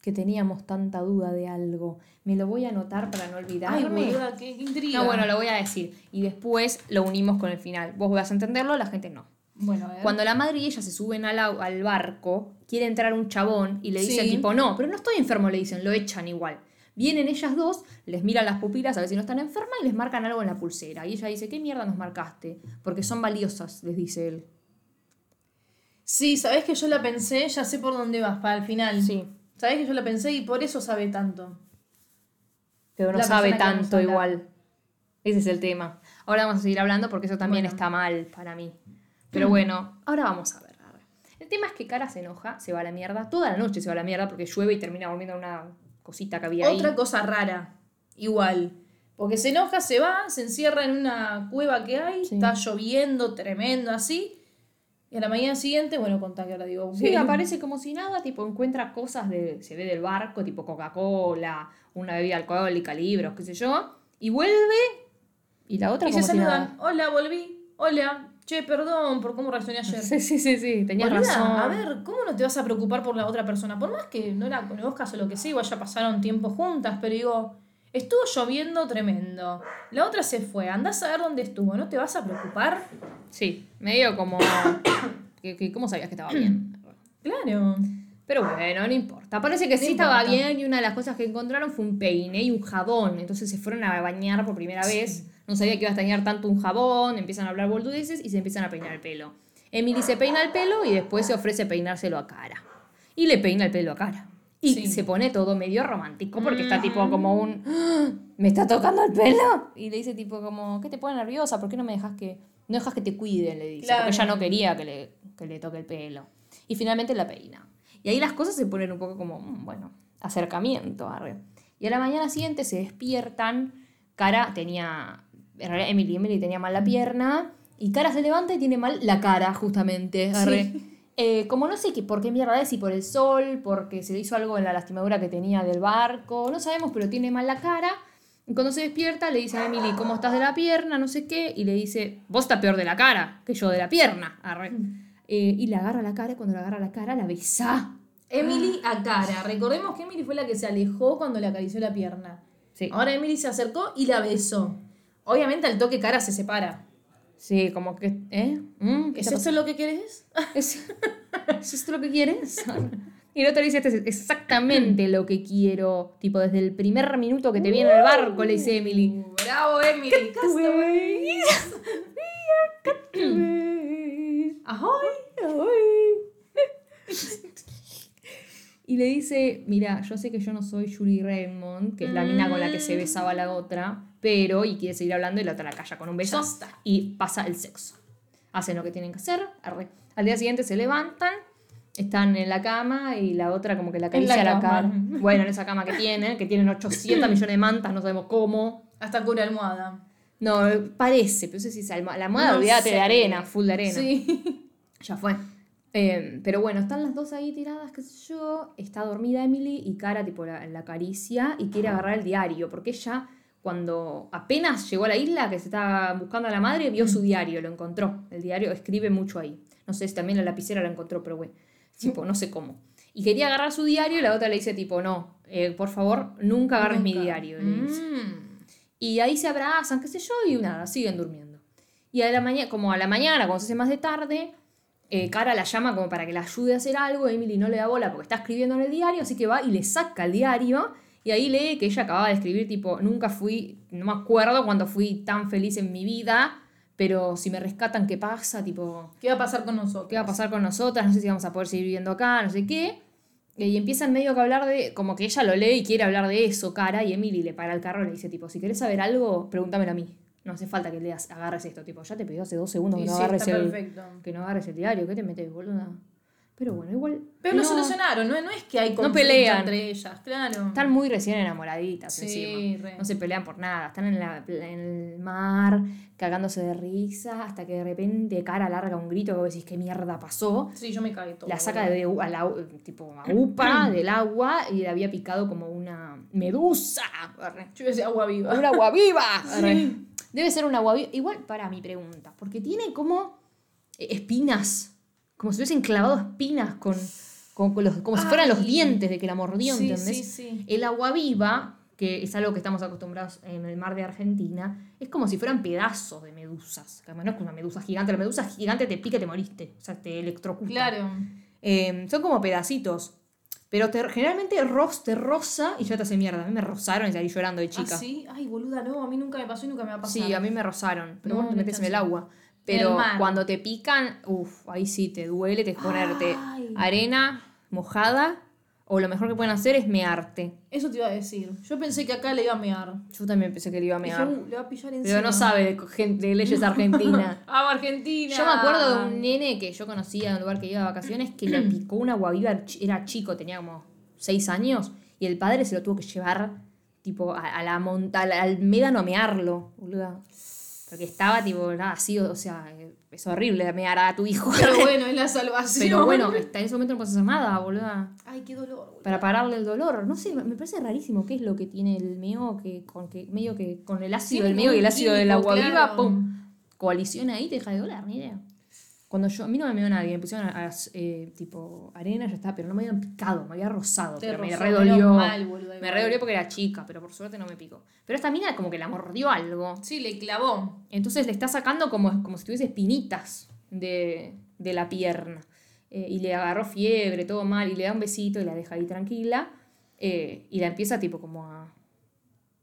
Que teníamos tanta duda de algo. Me lo voy a anotar para no olvidarme. Ay, boluda, qué, qué intriga. no, bueno, lo voy a decir. Y después lo unimos con el final. Vos vas a entenderlo, la gente no. Bueno. Cuando la madre y ella se suben al, al barco, quiere entrar un chabón y le dice Sí. tipo, no, pero no estoy enfermo, le dicen, lo echan igual. Vienen ellas dos, les miran las pupilas a ver si no están enfermas y les marcan algo en la pulsera. Y ella dice, ¿qué mierda nos marcaste? Porque son valiosas, les dice él. Sí, sabés que yo la pensé, ya sé por dónde vas, para el final. Sí. Sabés que yo la pensé y por eso sabe tanto. Pero no La sabe tanto igual. Ese es el tema. Ahora vamos a seguir hablando porque eso también Bueno. está mal para mí. Pero bueno, ahora vamos a ver. El tema es que Cara se enoja, se va a la mierda. Toda la noche se va a la mierda porque llueve y termina volviendo una cosita que había ahí. Otra cosa rara, igual. Porque se enoja, se va, se encierra en una cueva que hay, Sí. está lloviendo, tremendo así. Y a la mañana siguiente, bueno, contá que ahora digo. Sí, aparece como si nada, tipo encuentra cosas de, se ve del barco, tipo Coca-Cola, una bebida alcohólica, libros, qué sé yo, y vuelve y la otra Y se como si saludan. nada. Hola, volví. Hola. Che, perdón por cómo reaccioné ayer. Sí, sí, sí, sí, tenías razón. A ver, ¿cómo no te vas a preocupar por la otra persona? Por más que no la conozcas o lo que sea, igual ya pasaron tiempo juntas, pero digo, estuvo lloviendo tremendo. La otra se fue, andás a ver dónde estuvo, ¿no te vas a preocupar? Sí, medio como que, que- ¿cómo sabías que estaba bien? Claro. Pero bueno, no importa. Parece que sí No estaba importa. bien y una de las cosas que encontraron fue un peine y un jabón. Entonces se fueron a bañar por primera vez. No sabía que iba a extrañar tanto un jabón. Empiezan a hablar boludeces y se empiezan a peinar el pelo. Emily se peina el pelo y después se ofrece peinárselo a cara. Y le peina el pelo a cara. Y Sí. se pone todo medio romántico porque está tipo como un... "Ah, ¿Me está tocando el pelo? Y le dice tipo como, ¿qué te pone nerviosa? ¿Por qué no me dejas que... No dejas que te cuiden? Le dice. Claro. Porque ella no quería que le, que le toque el pelo. Y finalmente la peina. Y ahí las cosas se ponen un poco como, mm, bueno, acercamiento. arre. Y a la mañana siguiente se despiertan. Cara tenía, en realidad Emily, Emily tenía mal la pierna. Y Cara se levanta y tiene mal la cara, justamente. arre. Eh, como no sé qué, por qué mierda es, si por el sol, porque se le hizo algo en la lastimadura que tenía del barco, no sabemos, pero tiene mal la cara. Y cuando se despierta le dice a Emily, ¿cómo estás de la pierna? No sé qué. Y le dice, vos estás peor de la cara que yo de la pierna. arre. Eh, y le agarra la cara y cuando le agarra la cara la besa. Emily a cara. Recordemos que Emily fue la que se alejó cuando le acarició la pierna. Sí. Ahora Emily se acercó y la besó. Obviamente al toque cara se separa. Sí, como que. ¿Eh? ¿Mm? ¿Qué ¿Es esto lo que querés? ¿Es, ¿Es esto lo que quieres? Y el otro le dice, este es exactamente lo que quiero. Tipo, desde el primer minuto que te viene el barco, le dice Emily. Uh, Bravo, Emily. Ahoy. Y le dice, mira, yo sé que yo no soy Julie Raymond, que es la mina con la que se besaba la otra, pero, y quiere seguir hablando y la otra la calla con un beso. Y pasa el sexo. Hacen lo que tienen que hacer. arre. Al día siguiente se levantan, están en la cama y la otra como que la la acaricia la, cama. cara. Bueno, en esa cama que tienen, que tienen 800 millones de mantas, no sabemos cómo. Hasta cura almohada. No, parece, pero no sé si es alma- la almohada, No olvídate de arena, full de arena. Sí. Ya fue. Eh, pero bueno, están las dos ahí tiradas, qué sé yo. Está dormida Emily y Cara, tipo, la, la acaricia y quiere agarrar el diario. Porque ella, cuando apenas llegó a la isla, que se estaba buscando a la madre, vio su diario, lo encontró. El diario escribe mucho ahí. No sé si también la lapicera la encontró, pero bueno, tipo, no sé cómo. Y quería agarrar su diario y la otra le dice, tipo, no, eh, por favor, nunca agarres mi diario. Mm. Y ahí se abrazan, qué sé yo, y nada, siguen durmiendo. Y a la mañana, como a la mañana, cuando se hace más de tarde, eh, Cara la llama como para que la ayude a hacer algo. Emily no le da bola porque está escribiendo en el diario, así que va y le saca el diario. Y ahí lee que ella acababa de escribir, tipo, nunca fui, no me acuerdo cuando fui tan feliz en mi vida, pero si me rescatan, ¿qué pasa? Tipo, ¿Qué va a pasar con nosotros? ¿qué va a pasar con nosotras? No sé si vamos a poder seguir viviendo acá, no sé qué. Eh, Y empiezan medio que a hablar de, como que ella lo lee y quiere hablar de eso, cara, y Emily le para el carro y le dice, tipo, si querés saber algo, pregúntamelo a mí. No hace falta que leas, agarres esto, tipo, ya te pidió hace dos segundos que no sí, agarres el, que no agarres el diario, ¿qué te metes, boluda? Pero bueno, igual. Pero lo no- solucionaron, ¿no? No es que hay conflicto pelean. entre ellas, claro. Están muy recién enamoraditas Sí, encima. re. No se pelean por nada. Están en, la- en el mar, cagándose de risa, hasta que de repente cara larga un grito que vos decís, ¿qué mierda pasó? Sí, yo me cagué todo. La saca de a la, tipo a upa del agua y le había picado como una medusa. Yo decía agua viva. Una agua viva. Arre. Debe ser una agua viva. Igual para mi pregunta, porque tiene como eh, espinas, como si hubiesen clavado espinas con, con- con los, como si fueran los dientes de que la mordió, Sí, ¿entendés? sí, sí. El agua viva, que es algo que estamos acostumbrados en el mar de Argentina, es como si fueran pedazos de medusas. No es como una medusa gigante, la medusa gigante te pica y te moriste. O sea, te electrocuta. Claro. Eh, son como pedacitos. Pero te- generalmente ros, te rosa y ya te hace mierda. A mí me rozaron y salí llorando de chica. ¿Ah, sí? Ay, boluda, no, a mí nunca me pasó y nunca me va a pasar. Sí, a mí me rozaron. Pero No, vos te metes en el agua. El Pero cuando te pican, uff, ahí sí te duele, te es ponerte Ay. arena mojada. O lo mejor que pueden hacer es mearte. Eso te iba a decir. Yo pensé que acá le iba a mear. Yo también pensé que le iba a mear. "Uh, le va a pillar encima. Pero no sabe de, gen- de leyes argentinas. ¡Ah, Argentina! Yo me acuerdo de un nene que yo conocía de un lugar que iba de vacaciones que le picó una guaviva, era chico, tenía como seis años, y el padre se lo tuvo que llevar tipo a, a la montaña, al médano a mearlo, boluda. Porque estaba tipo, nada, así, o sea, es horrible mear a tu hijo. Pero bueno, es la salvación. Pero bueno, hasta en ese momento no puedes hacer nada, boluda. Ay, qué dolor, boluda. Para pararle el dolor. No sé, me parece rarísimo qué es lo que tiene el meo que con que medio que con el ácido del meo y el ácido del agua viva, claro. pum, coaliciona ahí te deja de doler, ni idea. Cuando yo, a mí no me meó nadie, me pusieron a- a- eh, tipo arena, ya está, pero no me habían picado, me había rozado, Te pero me redolió. mal, me redolió porque era chica, pero por suerte no me picó. Pero esta mina como que la mordió algo. Sí, le clavó. Entonces le está sacando como, como si tuviese espinitas de, de la pierna. Eh, y le agarró fiebre, todo mal, y le da un besito y la deja ahí tranquila. eh, y la empieza tipo como a,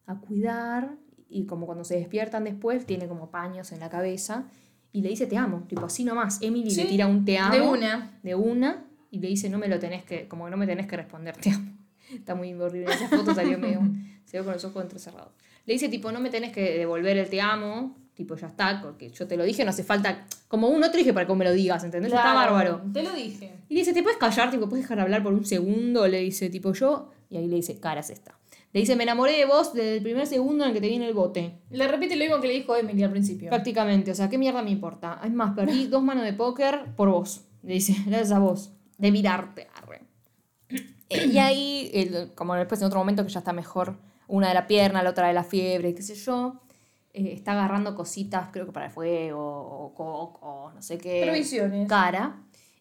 a cuidar. Y como cuando se despiertan después, tiene como paños en la cabeza. Y le dice te amo, tipo así nomás. Emily Sí, le tira un te amo. de una. De una. Y le dice no me lo tenés que, como que no me tenés que responder, te amo. Está muy horrible. Esa foto salió medio. Se ve con los ojos entrecerrados. Le dice, tipo, no me tenés que devolver el te amo. Tipo, ya está, porque yo te lo dije, no hace falta. Como un otro dije para que me lo digas, ¿entendés? Está bárbaro. Te lo dije. Y le dice, ¿te puedes callar? Tipo, ¿puedes dejar hablar por un segundo? Le dice, tipo, yo. Y ahí le dice, cara es esta. Le dice, me enamoré de vos desde el primer segundo en el que te vi en el bote. Le repite lo mismo que le dijo Emily al principio. Prácticamente, o sea, ¿qué mierda me importa? Es más, perdí dos manos de póker por vos. Le dice, gracias a vos. De mirarte, arre. Y ahí, el- como después en otro momento que ya está mejor, una de la pierna, la otra de la fiebre, qué sé yo, eh, está agarrando cositas, creo que para el fuego, o coco, no sé qué. Provisiones. Cara.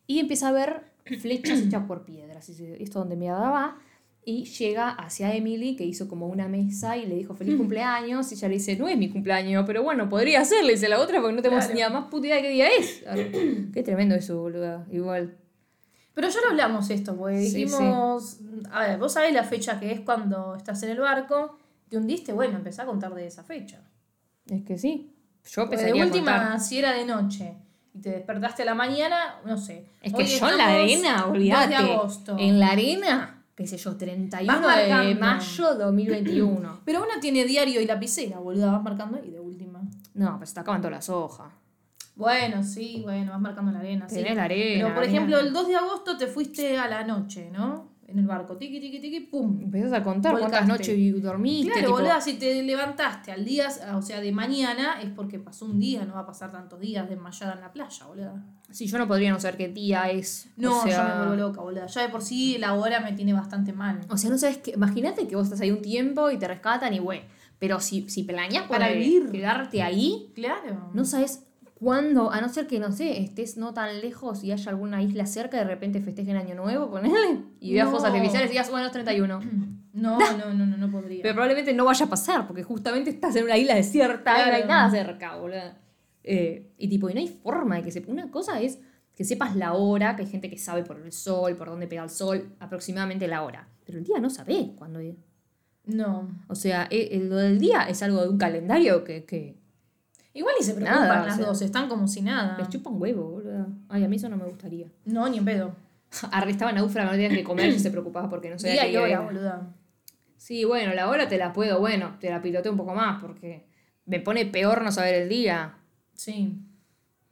Y empieza a ver flechas hechas por piedras. Y esto donde me va. Y llega hacia Emily, que hizo como una mesa y le dijo feliz cumpleaños. Y ella le dice, no es mi cumpleaños, pero bueno, podría ser, le dice la otra, porque no tenemos Claro. ni la más puta idea de qué día es. Qué tremendo eso, boluda. Igual. Pero ya lo hablamos esto, porque Sí, dijimos, a ver, vos sabés la fecha que es cuando estás en el barco, te hundiste, bueno, empezá a contar de esa fecha. Es que sí. Yo empezaría de a última, contar. si era de noche y te despertaste a la mañana, no sé. Es que Hoy yo en la arena, 2 olvídate. En la arena, qué sé yo, 31 Vas de mayo 2021. Pero uno tiene diario y lapicera, boluda, vas marcando ahí de última. No, pues se te acaban todas las hojas. Bueno, sí, bueno, vas marcando la arena. sí. Tenés la arena, Pero por arena. ejemplo, el 2 de agosto te fuiste a la noche, ¿no? En el barco, tiqui, tiqui, tiqui, pum. Empezás a contar cuántas noches dormiste. Claro, tipo, boluda, si te levantaste al día, o sea, de mañana, es porque pasó un día, no va a pasar tantos días desmayada en la playa, boluda. Sí, yo no podría no saber qué día es. No, o sea, yo me vuelvo loca, boluda. Ya de por sí la hora me tiene bastante mal. O sea, no sabes qué. Imagínate que vos estás ahí un tiempo y te rescatan y güey. Pero si, si planeas Para vivir. quedarte ahí, Claro. no sabes cuándo, a no ser que, no sé, estés no tan lejos y haya alguna isla cerca, de repente festejen Año Nuevo, ponele, y veas No. fuegos artificiales y digas, bueno, es 31. No, no, no, no, no podría. Pero probablemente no vaya a pasar, porque justamente estás en una isla desierta y no hay nada cerca, boludo. Eh, y tipo, y no hay forma de que sepa. Una cosa es que sepas la hora, que hay gente que sabe por el sol, por dónde pega el sol, aproximadamente la hora. Pero el día no sabés cuándo es. No. O sea, eh, lo del día es algo de un calendario que, que Igual ni se preocupan Nada, o las sea. dos, están como si nada. les chupa un huevo, boludo. Ay, a mí eso no me gustaría. No, ni en pedo. Arrestaban a náufraga, no tenían que comer y se preocupaba porque no sabía Día qué y hora, boluda. Sí, bueno, la hora te la puedo, bueno, te la piloteo un poco más porque me pone peor no saber el día. Sí.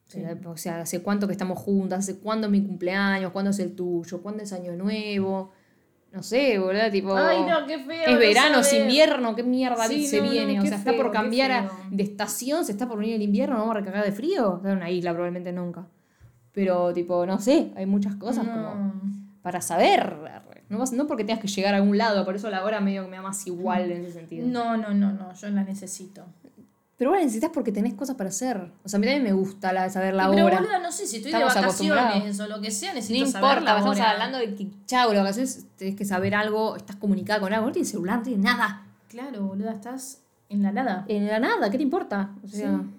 Sí. O sea, hace cuánto que estamos juntas, hace cuándo es mi cumpleaños, cuándo es el tuyo, cuándo es año nuevo. No sé, boludo, tipo. Ay, no, qué feo. Es no verano, es invierno, qué mierda Sí, se no, no, viene. o sea, está por feo, cambiar a- de estación, se está por venir el invierno, no vamos a recargar de frío. Está en una isla probablemente nunca. Pero, tipo, no sé, hay muchas cosas como para saber. No, no porque tengas que llegar a algún lado, por eso la hora medio que me da más igual en ese sentido. No, no, no, no, yo la necesito. Pero vos la necesitas porque tenés cosas para hacer. O sea, a mí también me gusta la saber la pero hora. boluda, no sé, si estoy Estamos de vacaciones o lo que sea, No necesito saber importa, la estamos hablando de que, chau, lo que haces, tenés que saber algo, estás comunicada con algo, no tienes celular, no tienes nada. Claro, boluda, estás en la nada. En la nada, ¿qué te importa? O sea, Sí.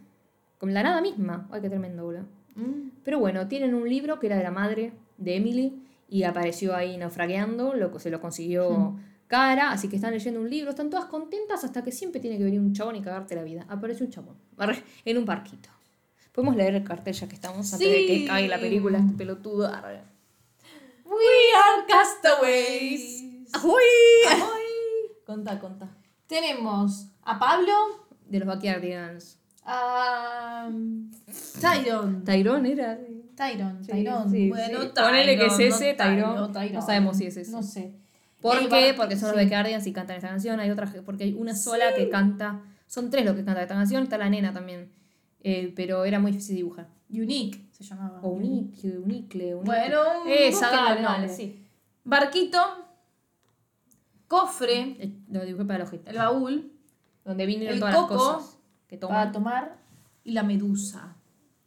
con la nada misma. Ay, qué tremendo, boludo. Mm. Pero bueno, tienen un libro que era de la madre de Emily y apareció ahí naufragueando, lo, se lo consiguió Cara, así que están leyendo un libro, están todas contentas hasta que siempre tiene que venir un chabón y cagarte la vida. Aparece un chabón, en un parquito. Podemos leer el cartel ya que estamos antes de que caiga la película, este pelotudo. arre. We are castaways. ¡Uy! Contá, contá. Tenemos a Pablo, De los Backyardigans. a Tyron. Tyrone era. Tyron, Sí, Tyron. sí, bueno, sí. Tyron. Ponele que es ese, no Tyrone. Tyron. No sabemos si es ese. No sé. ¿Por qué? Porque son los sí. Backyardigans y cantan esta canción. Hay otra, porque hay una sola que canta. Son tres los que cantan esta canción. Está la nena también. Eh, pero era muy difícil dibujar. Unique se llamaba. O unique, unicle, unique. Bueno, Esa, dale, dale, sí. Barquito, cofre, Eh, Lo dibujé para hojita. el baúl Donde vinieron el todas las coco cosas que para tomar y la medusa.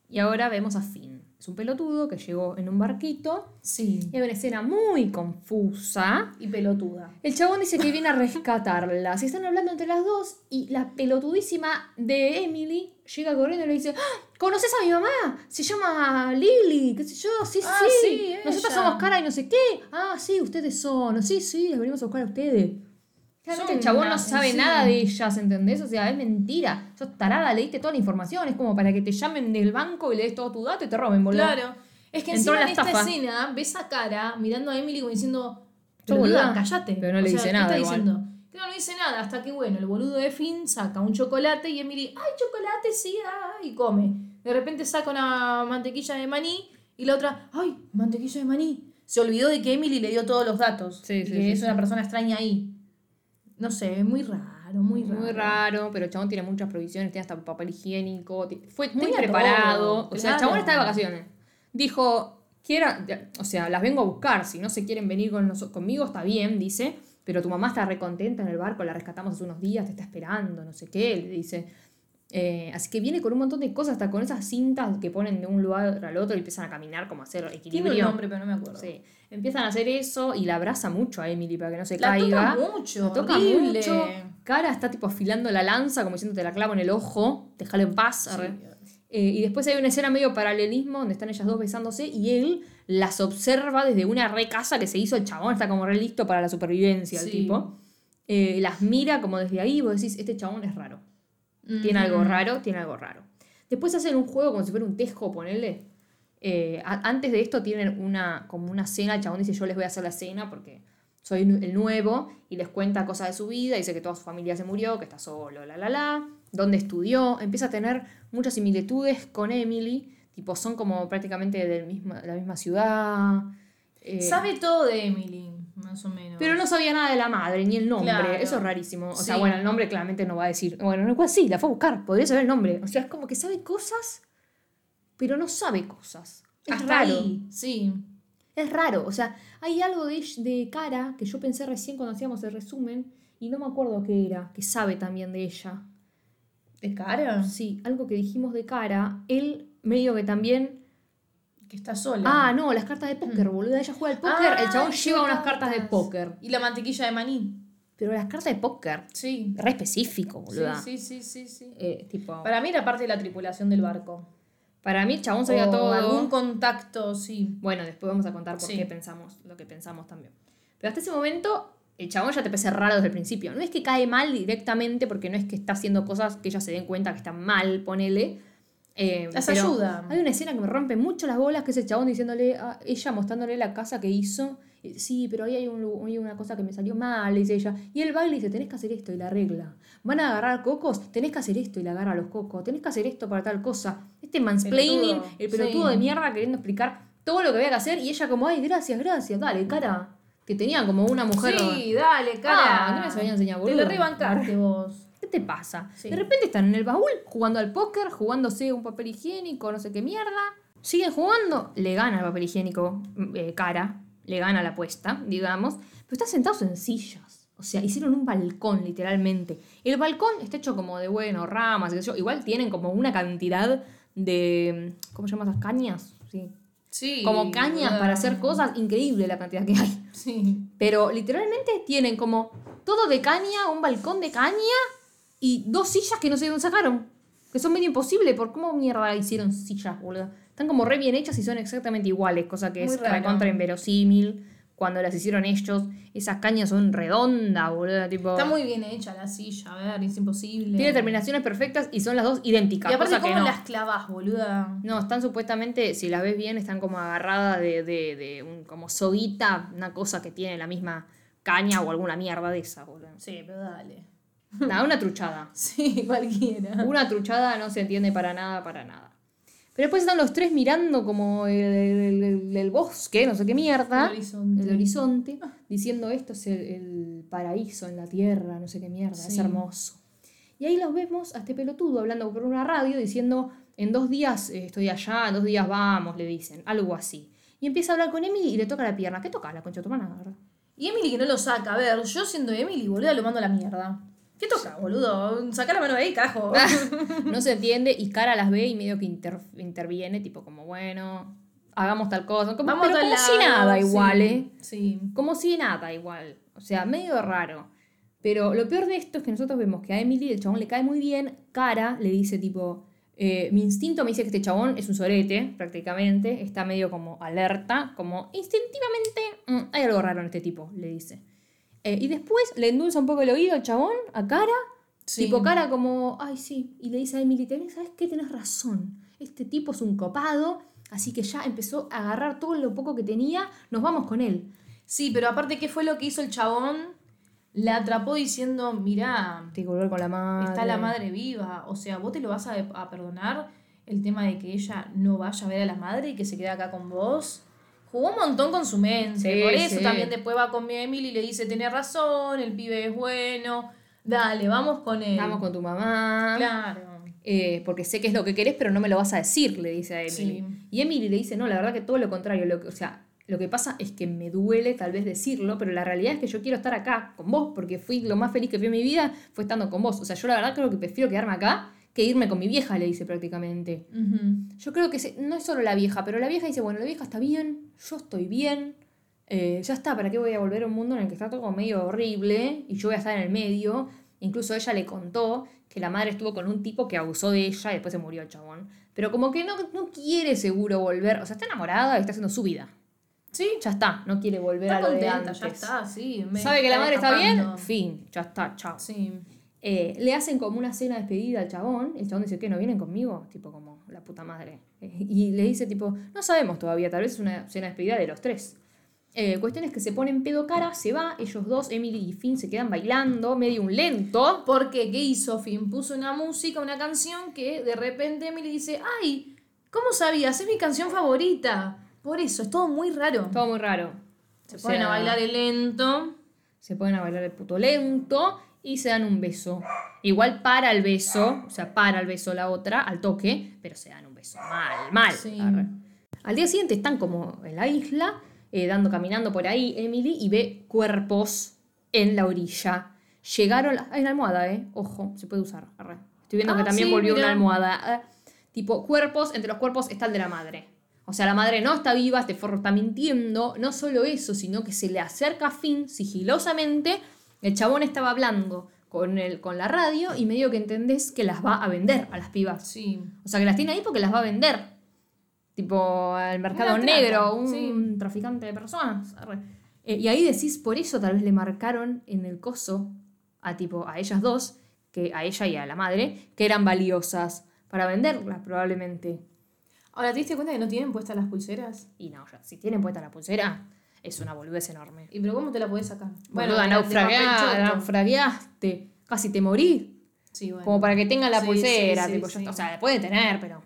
Y ahora vemos a Finn. Es un pelotudo que llegó en un barquito. Sí. Y hay una escena muy confusa. Y pelotuda. El chabón dice que viene a rescatarla. Se están hablando entre las dos y la pelotudísima de Emily llega corriendo y le dice, ¡Ah! ¿conoces a mi mamá? Se llama Lily, qué sé yo, sí, Ah, sí. sí, Nosotros somos cara y no sé qué. Ah, sí, ustedes son. Sí, sí, les venimos a buscar a ustedes. Claramente el chabón no sabe sí. nada de ellas, ¿entendés? O sea, es mentira. Sos tarada, leíste toda la información. Es como para que te llamen del banco y le des todo tu dato y te roben, boludo. Claro. Es que Entró encima en esta estafa. escena ves a cara mirando a Emily como diciendo, Sos boluda, boluda". callate. Pero no le dice ¿qué nada está igual. diciendo? Claro, no dice nada, hasta que bueno, el boludo de Finn saca un chocolate y Emily, ay, chocolate, sí, ah", y come. De repente saca una mantequilla de maní y la otra, ay, mantequilla de maní. Se olvidó de que Emily le dio todos los datos. Sí, y sí, que sí, es una persona extraña ahí. No sé, es muy raro, muy raro. Muy raro, pero el chabón tiene muchas provisiones, tiene hasta papel higiénico, fue muy Tenía preparado. todo, o sea, el chabón está de vacaciones. Dijo, quiera, o sea, las vengo a buscar, si no se quieren venir con noso- conmigo está bien, dice, pero tu mamá está recontenta en el barco, la rescatamos hace unos días, te está esperando, no sé qué, le dice. Eh, así que viene con un montón de cosas, hasta con esas cintas que ponen de un lugar al otro y empiezan a caminar como a hacer equilibrio. Tiene un nombre, pero no me acuerdo. Sí. Empiezan a hacer eso y la abraza mucho a Emily para que no se La caiga. toca mucho, La toca horrible. mucho. Cara está tipo afilando la lanza, como diciendo te la clavo en el ojo, déjalo en paz. arre. Eh, y después hay una escena medio paralelismo donde están ellas dos besándose y él las observa desde una re casa que se hizo el chabón, está como re listo para la supervivencia el Sí. tipo. Eh, las mira como desde ahí y vos decís, este chabón es raro. Tiene algo raro, tiene algo raro. Después hacen un juego como si fuera un tejo, ponele. Eh, antes de esto tienen una, como una cena, el chabón dice yo les voy a hacer la cena porque soy el nuevo y les cuenta cosas de su vida, dice que toda su familia se murió, que está solo, la la la, dónde estudió, empieza a tener muchas similitudes con Emily, tipo son como prácticamente de la misma ciudad. eh, Sabe todo de Emily, más o menos. pero no sabía nada de la madre, ni el nombre. Claro. Eso es rarísimo. O sea, Sí. bueno, el nombre claramente no va a decir. Bueno, no, pues sí, la fue a buscar. Podría saber el nombre. O sea, es como que sabe cosas, pero no sabe cosas. Es Hasta raro. ahí, sí. Es raro. O sea, hay algo de, de cara que yo pensé recién cuando hacíamos el resumen y no me acuerdo qué era, que sabe también de ella. ¿De cara? Sí, algo que dijimos de cara. Él medio que también. Que está sola. Ah, no, las cartas de póker, boluda. Ella juega al póker. el chabón Ah, lleva qué unas cartas de póker. Y la mantequilla de maní. Pero las cartas de póker. Sí. Re específico, boluda. Sí, sí, sí, sí, sí. Eh, tipo, Para mí era parte de la tripulación del barco. para mí el chabón sabía O todo. algún contacto, sí. Bueno, después vamos a contar por Sí. qué pensamos lo que pensamos también. Pero hasta ese momento, el chabón ya te parece raro desde el principio. No es que cae mal directamente, porque no es que está haciendo cosas que ella se den cuenta que están mal, ponele. Eh, Las ayuda. Hay una escena que me rompe mucho las bolas, que es el chabón diciéndole a ella, mostrándole la casa que hizo. Sí, pero ahí hay, un hay una cosa que me salió mal, dice ella. Y él va y le dice, tenés que hacer esto y la arregla. Van a agarrar cocos, tenés que hacer esto y la agarra los cocos. Tenés que hacer esto para tal cosa. Es este mansplaining, Pelotudo, el pelotudo sí. de mierda queriendo explicar todo lo que había que hacer y ella como, ay, gracias, gracias, dale, cara. Que tenía como una mujer... Sí, dale, Ah, cara. ¿qué me sabía enseñar, Te boludo? lo rebancaste vos. ¿Qué te pasa? Sí. De repente están en el baúl jugando al póker, jugándose un papel higiénico, no sé qué mierda. Siguen jugando, le gana el papel higiénico eh, cara, le gana la apuesta, digamos. Pero están sentados en sillas. O sea, hicieron un balcón, literalmente. El balcón está hecho como de, bueno, ramas, qué sé yo. Igual tienen como una cantidad de. ¿Cómo se llaman esas cañas? Sí. Sí. Como cañas para hacer cosas, increíble la cantidad que hay. Sí. Pero literalmente tienen como todo de caña, un balcón de caña y dos sillas que no sé de dónde sacaron. Que son medio imposibles. ¿Por cómo mierda hicieron sillas, boludo? Están como re bien hechas y son exactamente iguales, cosa que Muy es recontra inverosímil. Cuando las hicieron ellos, esas cañas son redondas, boludo. Tipo, Está muy bien hecha la silla, a ver, es imposible. tiene terminaciones perfectas y son las dos idénticas. Y aparte, cosa que ¿cómo no. las clavas, boluda? No, están supuestamente, si las ves bien, están como agarradas de, de, de un, como soguita, una cosa que tiene la misma caña o alguna mierda de esa, boludo. Sí, pero dale. Nada, una truchada. Sí, cualquiera. Una truchada no se entiende para nada, para nada. Pero después están los tres mirando como el, el- el- el bosque, no sé qué mierda. El horizonte. El horizonte, diciendo esto es el, el paraíso en la tierra, no sé qué mierda, es Sí. hermoso. Y ahí los vemos a este pelotudo hablando por una radio diciendo, en dos días eh, estoy allá, en dos días vamos, le dicen, algo así. Y empieza a hablar con Emily y le toca la pierna. ¿Qué toca la concha tu? Y Emily que no lo saca. A ver, yo siendo Emily, boluda, lo mando a la mierda. ¿Qué toca, boludo? Saca la mano de ahí, carajo. No se entiende y Cara las ve y medio que inter- interviene, tipo como, bueno, hagamos tal cosa. Como, Vamos pero como si nada sí. igual, ¿eh? Sí. Como si nada igual. O sea, medio raro. Pero lo peor de esto es que nosotros vemos que a Emily el chabón le cae muy bien. Cara le dice tipo, eh, mi instinto me dice que este chabón es un sorete, prácticamente. Está medio como alerta, como instintivamente "Mm, hay algo raro en este tipo, le dice. Eh, y después le endulza un poco el oído al chabón, a Cara. Sí. Tipo cara como, ay sí. Y le dice a Emily, "Tenés- ¿sabes qué? Tenés razón. Este tipo es un copado. Así que ya empezó a agarrar todo lo poco que tenía. Nos vamos con él. Sí, pero aparte, ¿qué fue lo que hizo el chabón? La atrapó diciendo, mirá, volver con la madre. está la madre viva. O sea, ¿vos te lo vas a, a perdonar el tema de que ella no vaya a ver a la madre y que se quede acá con vos? Jugó un montón con su mente. Sí, Por eso sí. también después va con mi Emily y le dice, tenés razón, el pibe es bueno. Dale, vamos con él. Vamos con tu mamá. Claro. Eh, porque sé que es lo que querés, pero no me lo vas a decir, le dice a Emily. Sí. Y Emily le dice, no, la verdad que todo lo contrario. Lo que, o sea, lo que pasa es que me duele tal vez decirlo, pero la realidad es que yo quiero estar acá con vos, porque fui lo más feliz que fui en mi vida, fue estando con vos. O sea, yo la verdad creo que prefiero quedarme acá que irme con mi vieja, le dice prácticamente. Yo creo que se- no es solo la vieja, pero la vieja dice, bueno, la vieja está bien, yo estoy bien, eh, ya está, ¿para qué voy a volver a un mundo en el que está todo medio horrible y yo voy a estar en el medio? Incluso ella le contó que la madre estuvo con un tipo que abusó de ella y después se murió el chabón. Pero como que no, no quiere seguro volver, o sea, está enamorada y está haciendo su vida. Sí, Ya está, no quiere volver está a lo de contenta, antes. ya está, sí. Sabe que la madre está bien, fin, ya está, chao. Sí. Eh, le hacen como una cena de despedida al chabón. El chabón dice, ¿qué? ¿No vienen conmigo? Tipo como la puta madre. Eh, y le dice tipo, no sabemos todavía, tal vez es una cena de despedida de los tres. Eh, cuestión es que se ponen pedo cara, se va, ellos dos, Emily y Finn, se quedan bailando, medio un lento. Porque, ¿qué hizo Finn? Puso una música, una canción que de repente Emily dice, ay, ¿cómo sabías? Es mi canción favorita. Por eso, es todo muy raro. Todo muy raro. Se O ponen sea, a bailar el lento. Se ponen a bailar el puto lento y se dan un beso. Igual para el beso, o sea, para el beso la otra, al toque, pero se dan un beso. Mal, mal. Sí. Al día siguiente están como en la isla, eh, dando, caminando por ahí Emily y ve cuerpos en la orilla. Llegaron. la- Hay una almohada, ¿eh? Ojo, se puede usar. arre. Estoy viendo Ah, que también sí, volvió una almohada. Ah, tipo, cuerpos, entre los cuerpos está el de la madre. O sea, la madre no está viva, este forro está mintiendo. No solo eso, sino que se le acerca a Finn sigilosamente. El chabón estaba hablando con, el, con la radio y medio que entendés que las va a vender a las pibas. Sí. O sea, que las tiene ahí porque las va a vender. Tipo, al mercado Una negro, un sí. traficante de personas. Eh, y ahí decís, por eso tal vez le marcaron en el coso a tipo a ellas dos, que a ella y a la madre, que eran valiosas para venderlas probablemente. Ahora, ¿te diste cuenta que no tienen puestas las pulseras? Y no, ya, si tienen puesta la pulsera, es una boludez enorme. ¿Y pero cómo te la podés sacar? Bueno, naufragá- naufragueaste, casi te morí. Sí, bueno. Como para que tenga la Sí, pulsera, sí, tipo, o sea, la puede tener, pero...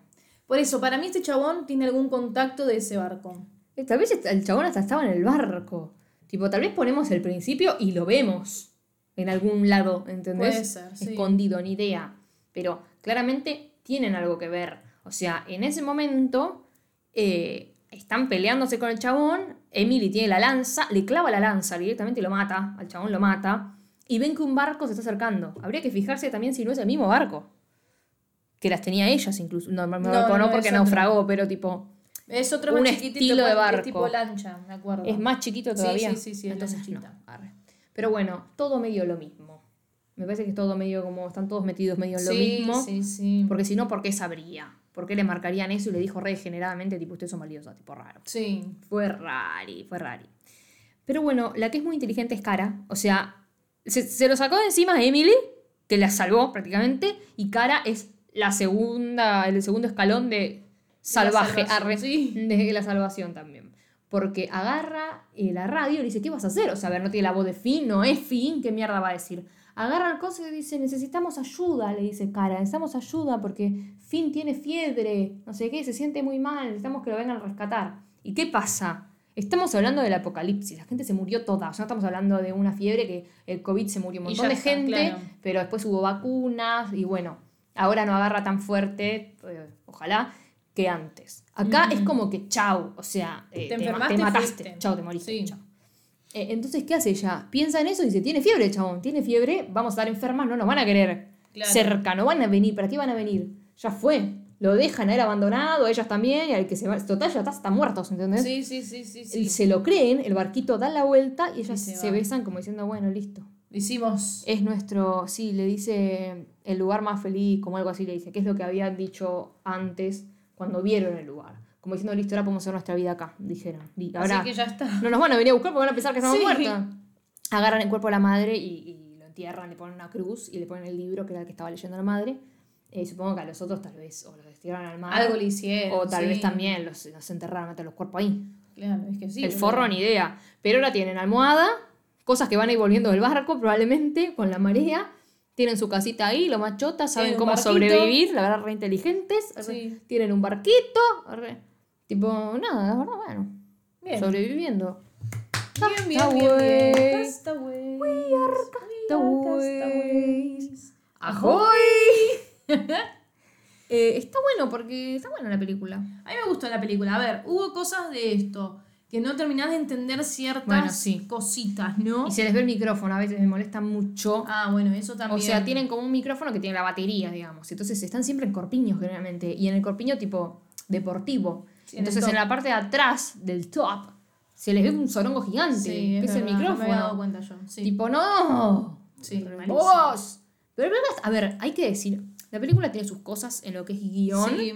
Por eso, para mí este chabón tiene algún contacto de ese barco. Eh, Tal vez el chabón hasta estaba en el barco. Tipo, tal vez ponemos el principio y lo vemos en algún lado, ¿entendés? Puede ser, sí. Escondido, ni idea. Pero claramente tienen algo que ver. O sea, en ese momento eh, están peleándose con el chabón. Emily tiene la lanza, le clava la lanza directamente y lo mata. Al chabón lo mata. Y ven que un barco se está acercando. Habría que fijarse también si no es el mismo barco. Que las tenía ellas incluso. No, no, No, barco no, no, es porque otro. naufragó, pero tipo. Es otro Un más chiquitito, estilo de es barco. tipo lancha, me acuerdo. Es más chiquito Sí, todavía. sí, sí, sí, es Entonces no. Pero bueno, todo medio lo mismo. Me parece que es todo medio como. Están todos metidos medio en lo sí, mismo. Sí, sí. Porque si no, ¿por qué sabría? ¿Por qué le marcarían eso y le dijo regeneradamente, tipo, ustedes son valiosas? Tipo, raro. Sí. Fue rari, fue rari. Pero bueno, la que es muy inteligente es Cara. O sea, se, se lo sacó de encima a Emily, que la salvó prácticamente, y Cara es la segunda, el segundo escalón de salvaje, arre, sí. de la salvación también. Porque agarra eh, la radio y le dice, ¿qué vas a hacer? O sea, a ver, no tiene la voz de Finn, no es Finn, ¿qué mierda va a decir? Agarra el coso y dice, necesitamos ayuda, le dice Cara, necesitamos ayuda porque Finn tiene fiebre, no sé qué, se siente muy mal, necesitamos que lo vengan a rescatar. ¿Y qué pasa? Estamos hablando del apocalipsis, la gente se murió toda, o sea, no estamos hablando de una fiebre que el COVID se murió un montón de está, gente, claro. pero después hubo vacunas y bueno, ahora no agarra tan fuerte, eh, ojalá, que antes. Acá es como que chau, o sea, eh, Te te, te mataste, fuiste. chau, te moriste, Sí. chau. Eh, entonces, ¿qué hace ella? Piensa en eso y dice, tiene fiebre, chabón, tiene fiebre, vamos a estar enfermas, no nos van a querer Claro. cerca, no van a venir, ¿para qué van a venir? Ya fue, lo dejan a él abandonado, ellas también, y al que se va, total, ya está, están muertos, ¿entendés? Sí, sí, sí, sí, sí. Se lo creen, el barquito da la vuelta y ellas se besan como diciendo, bueno, listo. Hicimos. Es nuestro, sí, le dice el lugar más feliz, como algo así le dice, que es lo que habían dicho antes cuando vieron el lugar. Como diciendo, listo, ahora podemos hacer nuestra vida acá, dijeron. Y ahora Así que ya está. no nos van a venir a buscar porque van a pensar que estamos Sí. muertos. Agarran el cuerpo de la madre y, y lo entierran, le ponen una cruz y le ponen el libro que era el que estaba leyendo la madre. Eh, supongo que a los otros tal vez o los destiraron al mar. Algo le hicieron. O tal sí. vez también los, los enterraron, meten los cuerpos ahí. Claro, es que sí. el forro ni idea. Pero ahora tienen almohada, cosas que van a ir volviendo del barco probablemente con la marea. Tienen su casita ahí, lo machotas, saben cómo barquito. sobrevivir, la verdad, re inteligentes. Sí. Tienen un barquito, re- tipo, nada, la verdad, bueno, Bien. sobreviviendo. Bien, bien, Castaway. bien, bien. Castaways. We are castaways. ¡Ahoy! Eh, está bueno porque está buena la película. A mí me gustó la película. A ver, hubo cosas de esto que no terminás de entender ciertas Bueno, sí. cositas, ¿no? Y se les ve el micrófono, a veces me molesta mucho. Ah, bueno, eso también. O sea, tienen como un micrófono que tiene la batería, digamos. Entonces están siempre en corpiños generalmente. Y en el corpiño tipo deportivo. Sí, el Entonces en, la parte de atrás del top se les ve un sorongo gigante. Sí, que es, el verdad, no me había dado micrófono. cuenta yo. Sí. Tipo, no. Sí, Pero vos. Pero verdad, a ver, hay que decir, la película tiene sus cosas en lo que es guion. Sí.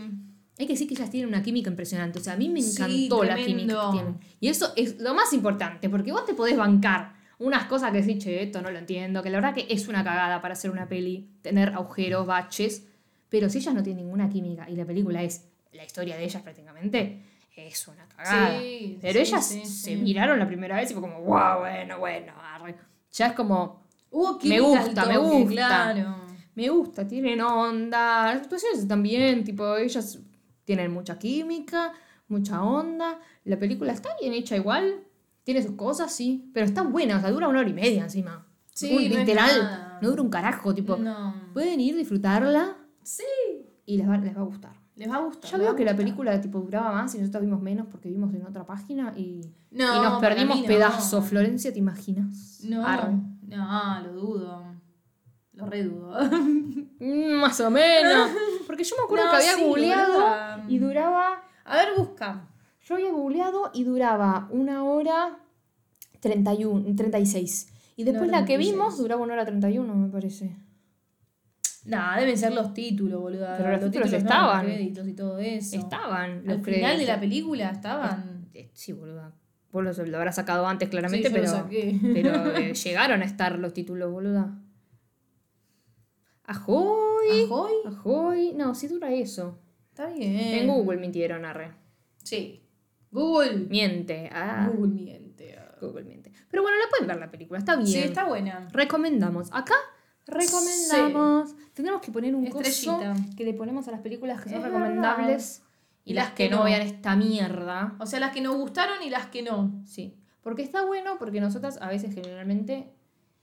Hay que decir que ellas tienen una química impresionante. O sea, a mí me encantó la química que tienen. Y eso es lo más importante, porque vos te podés bancar unas cosas que decís, che, esto no lo entiendo, que la verdad que es una cagada para hacer una peli, tener agujeros, baches. Pero si ellas no tienen ninguna química y la película es la historia de ellas prácticamente, es una cagada. Sí, Pero sí, ellas sí, se miraron la primera vez y fue como, wow, bueno, bueno. arre". Ya es como, Hubo Me gusta, me toque, gusta. Claro. me gusta, tienen onda, las actuaciones también, tipo, ellas tienen mucha química, mucha onda, la película está bien hecha igual, tiene sus cosas, sí, pero está buena, o sea, dura una hora y media encima. Sí, Un- no es literal, no dura un carajo, tipo, No. pueden ir, disfrutarla Sí. y les va, les va a gustar. Les va a gustar. Va veo que la película tipo duraba más y nosotros vimos menos porque vimos en otra página y, No, y nos perdimos no. pedazos. Florencia, ¿te imaginas? No, Arre. no, lo dudo. Lo redudo. Mm, Más o menos. Porque yo me acuerdo No, que había sí, googleado duraba. y duraba. A ver, busca. Yo había googleado y duraba una hora 31, 36. Y después la que 36. vimos duraba una hora 31, me parece. Nah, deben ser los títulos, boludo. Pero los títulos estaban. los créditos y todo eso. Estaban. Al los final de la película estaban. Sí, boluda. Vos lo, lo habrás sacado antes, claramente, Sí, pero. saqué. Pero eh, llegaron a estar los títulos, boluda. Ajoy. ¿Ajoy? Ajoy. No, sí dura eso. Está bien. En Google mintieron, arre. Sí. Google. Miente. Ah, Google miente. Google miente. Pero bueno, la pueden ver la película, está bien. Sí, está buena. Recomendamos. Acá Recomendamos. Tendremos que poner un Estrellita. coso que le ponemos a las películas que son Es recomendables y, Y las las que que no no. vean esta mierda. O sea, las que nos gustaron y las que no. Sí. Porque está bueno, porque nosotras a veces generalmente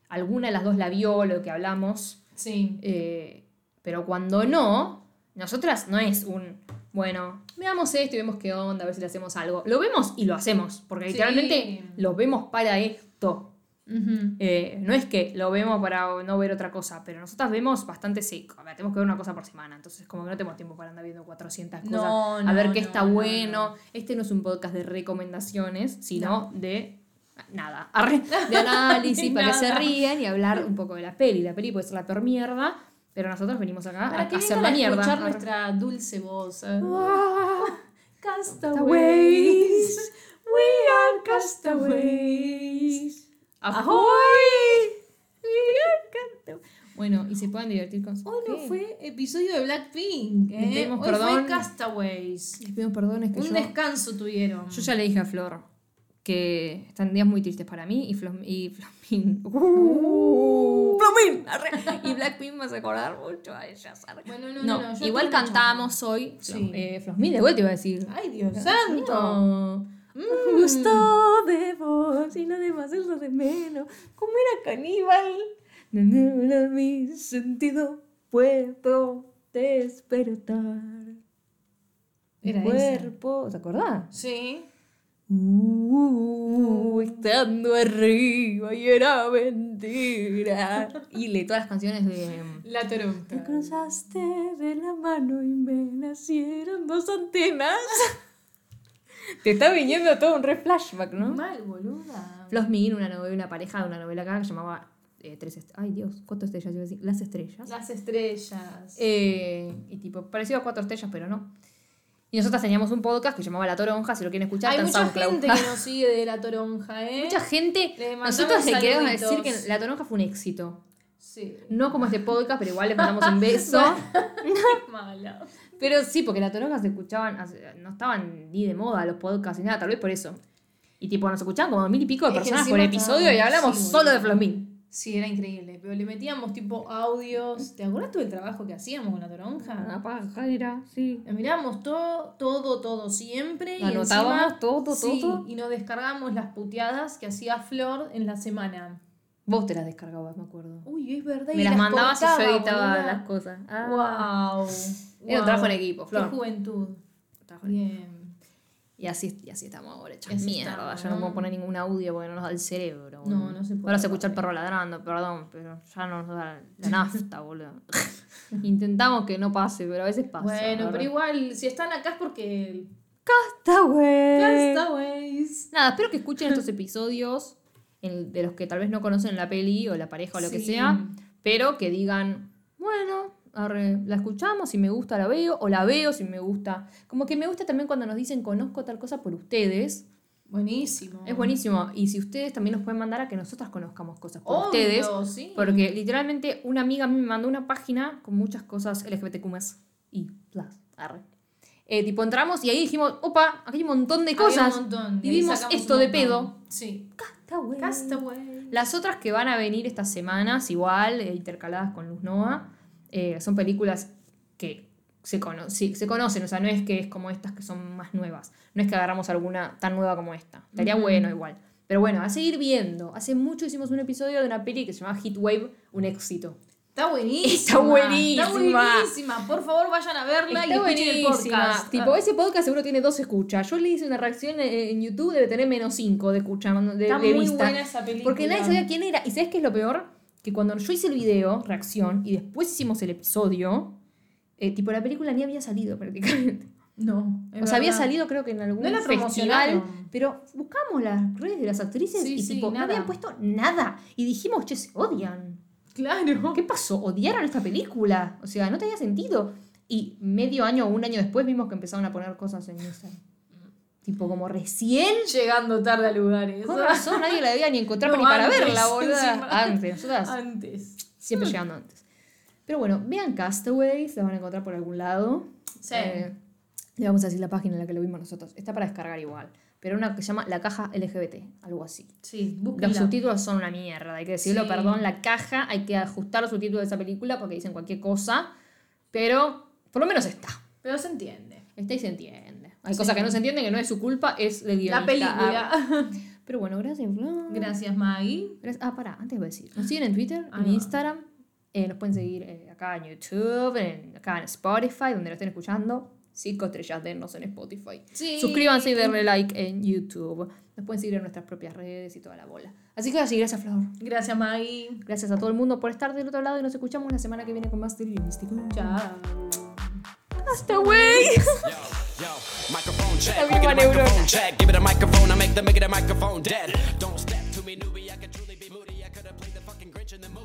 alguna de las dos la vio, lo que hablamos. Sí. eh, pero cuando no, nosotras no es un, bueno, veamos esto y vemos qué onda, a ver si le hacemos algo. Lo vemos y lo hacemos, porque Sí. literalmente lo vemos para esto. Eh, no es que lo vemos para no ver otra cosa, pero nosotras vemos bastante. A ver, tenemos que ver una cosa por semana, entonces como que no tenemos tiempo para andar viendo 400 cosas. No, a ver qué no, está no, bueno. no. Este no es un podcast de recomendaciones, sino de nada, de análisis para que se rían y hablar un poco de la peli. La peli puede ser la peor mierda, pero nosotros venimos acá Para a que hacer la mierda. escuchar nuestra dulce voz. ¿eh? Ah. Castaways. We are castaways. ¡Ahoy! Bueno, y se puedan divertir con su Hoy no fue episodio de Blackpink. Les ¿eh? pedimos Hoy perdón. fue Castaways. Les pido perdón, es que Un yo, descanso tuvieron. yo ya le dije a Flor que están días muy tristes para mí y, Flo- y Flomín. Uh, arre. Y Blackpink me hace acordar mucho a arre. Bueno, no, No, no, no, igual cantamos hoy. Sí. Eh, Flosmín, de vuelta iba a decir. Ay, Dios santo. No. Me gustó de vos y no de más eso de menos. Como era caníbal. No, no, no, mi sentido puedo despertar. Era Mi esa. cuerpo. ¿Te acordás? Sí. Uh, estando arriba y era mentira. y le todas las canciones de. La Te toronja. cruzaste de la mano y me nacieron dos antenas. Te está viniendo todo un re flashback, ¿no? Mal, boluda. Flosmin, una novela, una pareja de una novela acá que se llamaba eh, Tres Ay Dios, ¿cuántas estrellas iba a decir? Las estrellas. Las estrellas. Eh, y tipo, parecido a cuatro estrellas, pero no. Y nosotras teníamos un podcast que se llamaba La Toronja, si lo quieren escuchar, Hay mucha SoundCloud. gente que nos sigue de la toronja, ¿eh? Mucha gente. Nosotros le queremos decir que La Toronja fue un éxito. Sí. No como este podcast, pero igual les mandamos un beso. Mala. Pero sí, porque las toronjas se escuchaban, no estaban ni de moda los podcasts ni nada, tal vez por eso. Y tipo, nos escuchaban como mil y pico de Es personas por episodio y hablamos sí, solo de. Flosmin. Sí, era increíble. Pero le metíamos tipo audios. ¿Te acuerdas tú del trabajo que hacíamos con la toronja? paja era, sí. Mirábamos todo, todo, todo siempre. Y Anotábamos encima- todo, sí, todo. Y nos descargábamos las puteadas que hacía Flor en la semana. Vos te las descargabas, me acuerdo. Uy, es verdad. Me y las mandabas y yo editaba boluda. las cosas. Ah. Wow. Era un trabajo en equipo, Qué Flor. juventud. Trabajo en equipo. Bien. Y así, y así estamos ahora, así mierda. estamos, ya no ¿no? puedo poner ningún audio porque no nos da el cerebro. No, boludo. no se puede Ahora se escucha el perro ladrando, perdón, pero ya no nos da la nafta, boludo. Intentamos que no pase, pero a veces pasa. Bueno, ¿verdad? pero igual, si están acá es porque. Está güey. Castaways. Nada, espero que escuchen estos episodios en- de los que tal vez no conocen la peli o la pareja o lo que sea, pero que digan, bueno, arre, la escuchamos, si me gusta la veo, o la veo si me gusta. Como que me gusta también cuando nos dicen conozco tal cosa por ustedes. Buenísimo. Es buenísimo. Y si ustedes también nos pueden mandar a que nosotras conozcamos cosas por Obvio, ustedes. sí. Porque literalmente una amiga a mí me mandó una página con muchas cosas LGBTQ y plus. Arre. Eh, tipo, entramos y ahí dijimos, opa, aquí hay un montón de cosas. montón, y ahí vimos esto de pedo. Sí. Castaway. Castaway. Las otras que van a venir estas semanas, igual, eh, intercaladas con Luz Nova, eh, son películas que se, cono- sí, se conocen, o sea, no es que es como estas que son más nuevas. No es que agarramos alguna tan nueva como esta. Estaría bueno igual. Pero bueno, a seguir viendo. Hace mucho hicimos un episodio de una peli que se llama Hit Wave, un éxito. Está buenísima. Está buenísima. Está buenísima. Por favor, vayan a verla y Está escuchen el podcast. Tipo, ese podcast seguro tiene dos escuchas. Yo le hice una reacción en YouTube, debe tener menos cinco de escucha, de, Está de muy vista. buena esa película. Porque nadie sabía quién era. ¿Y sabes qué es lo peor? Que cuando yo hice el video, reacción, y después hicimos el episodio, eh, tipo, la película ni había salido prácticamente. No. o sea, había salido creo que en algún No la festival, pero buscamos las redes de las actrices Sí, y sí, tipo, no habían puesto nada. Y dijimos, che, se odian. Claro. ¿Qué pasó? ¿Odiaron esta película? O sea, no tenía sentido. Y medio año o un año después vimos que empezaron a poner cosas en Instagram. Tipo, como recién. Llegando tarde a lugares. Con razón, nadie la debía ni encontrar No, ni para antes, verla, encima. Antes, nosotras Antes. siempre llegando antes. Pero bueno, vean Castaways, la van a encontrar por algún lado. Sí. Eh, le vamos a decir la página en la que lo vimos nosotros. Está para descargar igual. Pero una que se llama La Caja LGBT, algo así. Sí, Los búsquenla. subtítulos son una mierda, hay que decirlo, Sí. perdón, la caja, hay que ajustar los subtítulos de esa película porque dicen cualquier cosa, pero por lo menos está. Pero se entiende. Está y se entiende. Hay Sí. cosas que no se entienden, que no es su culpa, es del guionista. La película. Ah, pero bueno, gracias, Flor. Gracias, Maggie. Gracias- Ah, pará, antes voy a decir. Nos siguen en Twitter, Ah, en no. Instagram. eh, nos pueden seguir eh, acá en YouTube, en- acá en Spotify, donde lo estén escuchando. Cinco estrellas denos en Spotify. Sí. Suscríbanse y denle like en YouTube. Nos pueden seguir en nuestras propias redes y toda la bola. Así que así, gracias, Flor. Gracias, Maggie. Gracias a todo el mundo por estar del otro lado y nos escuchamos la semana que viene con más Delirio Místico. Chao. Hasta, yo, microphone check. La Make it misma a microphone neurona. check. Give it a microphone. I make the make it a microphone dead. Don't step to me, newbie. I can truly.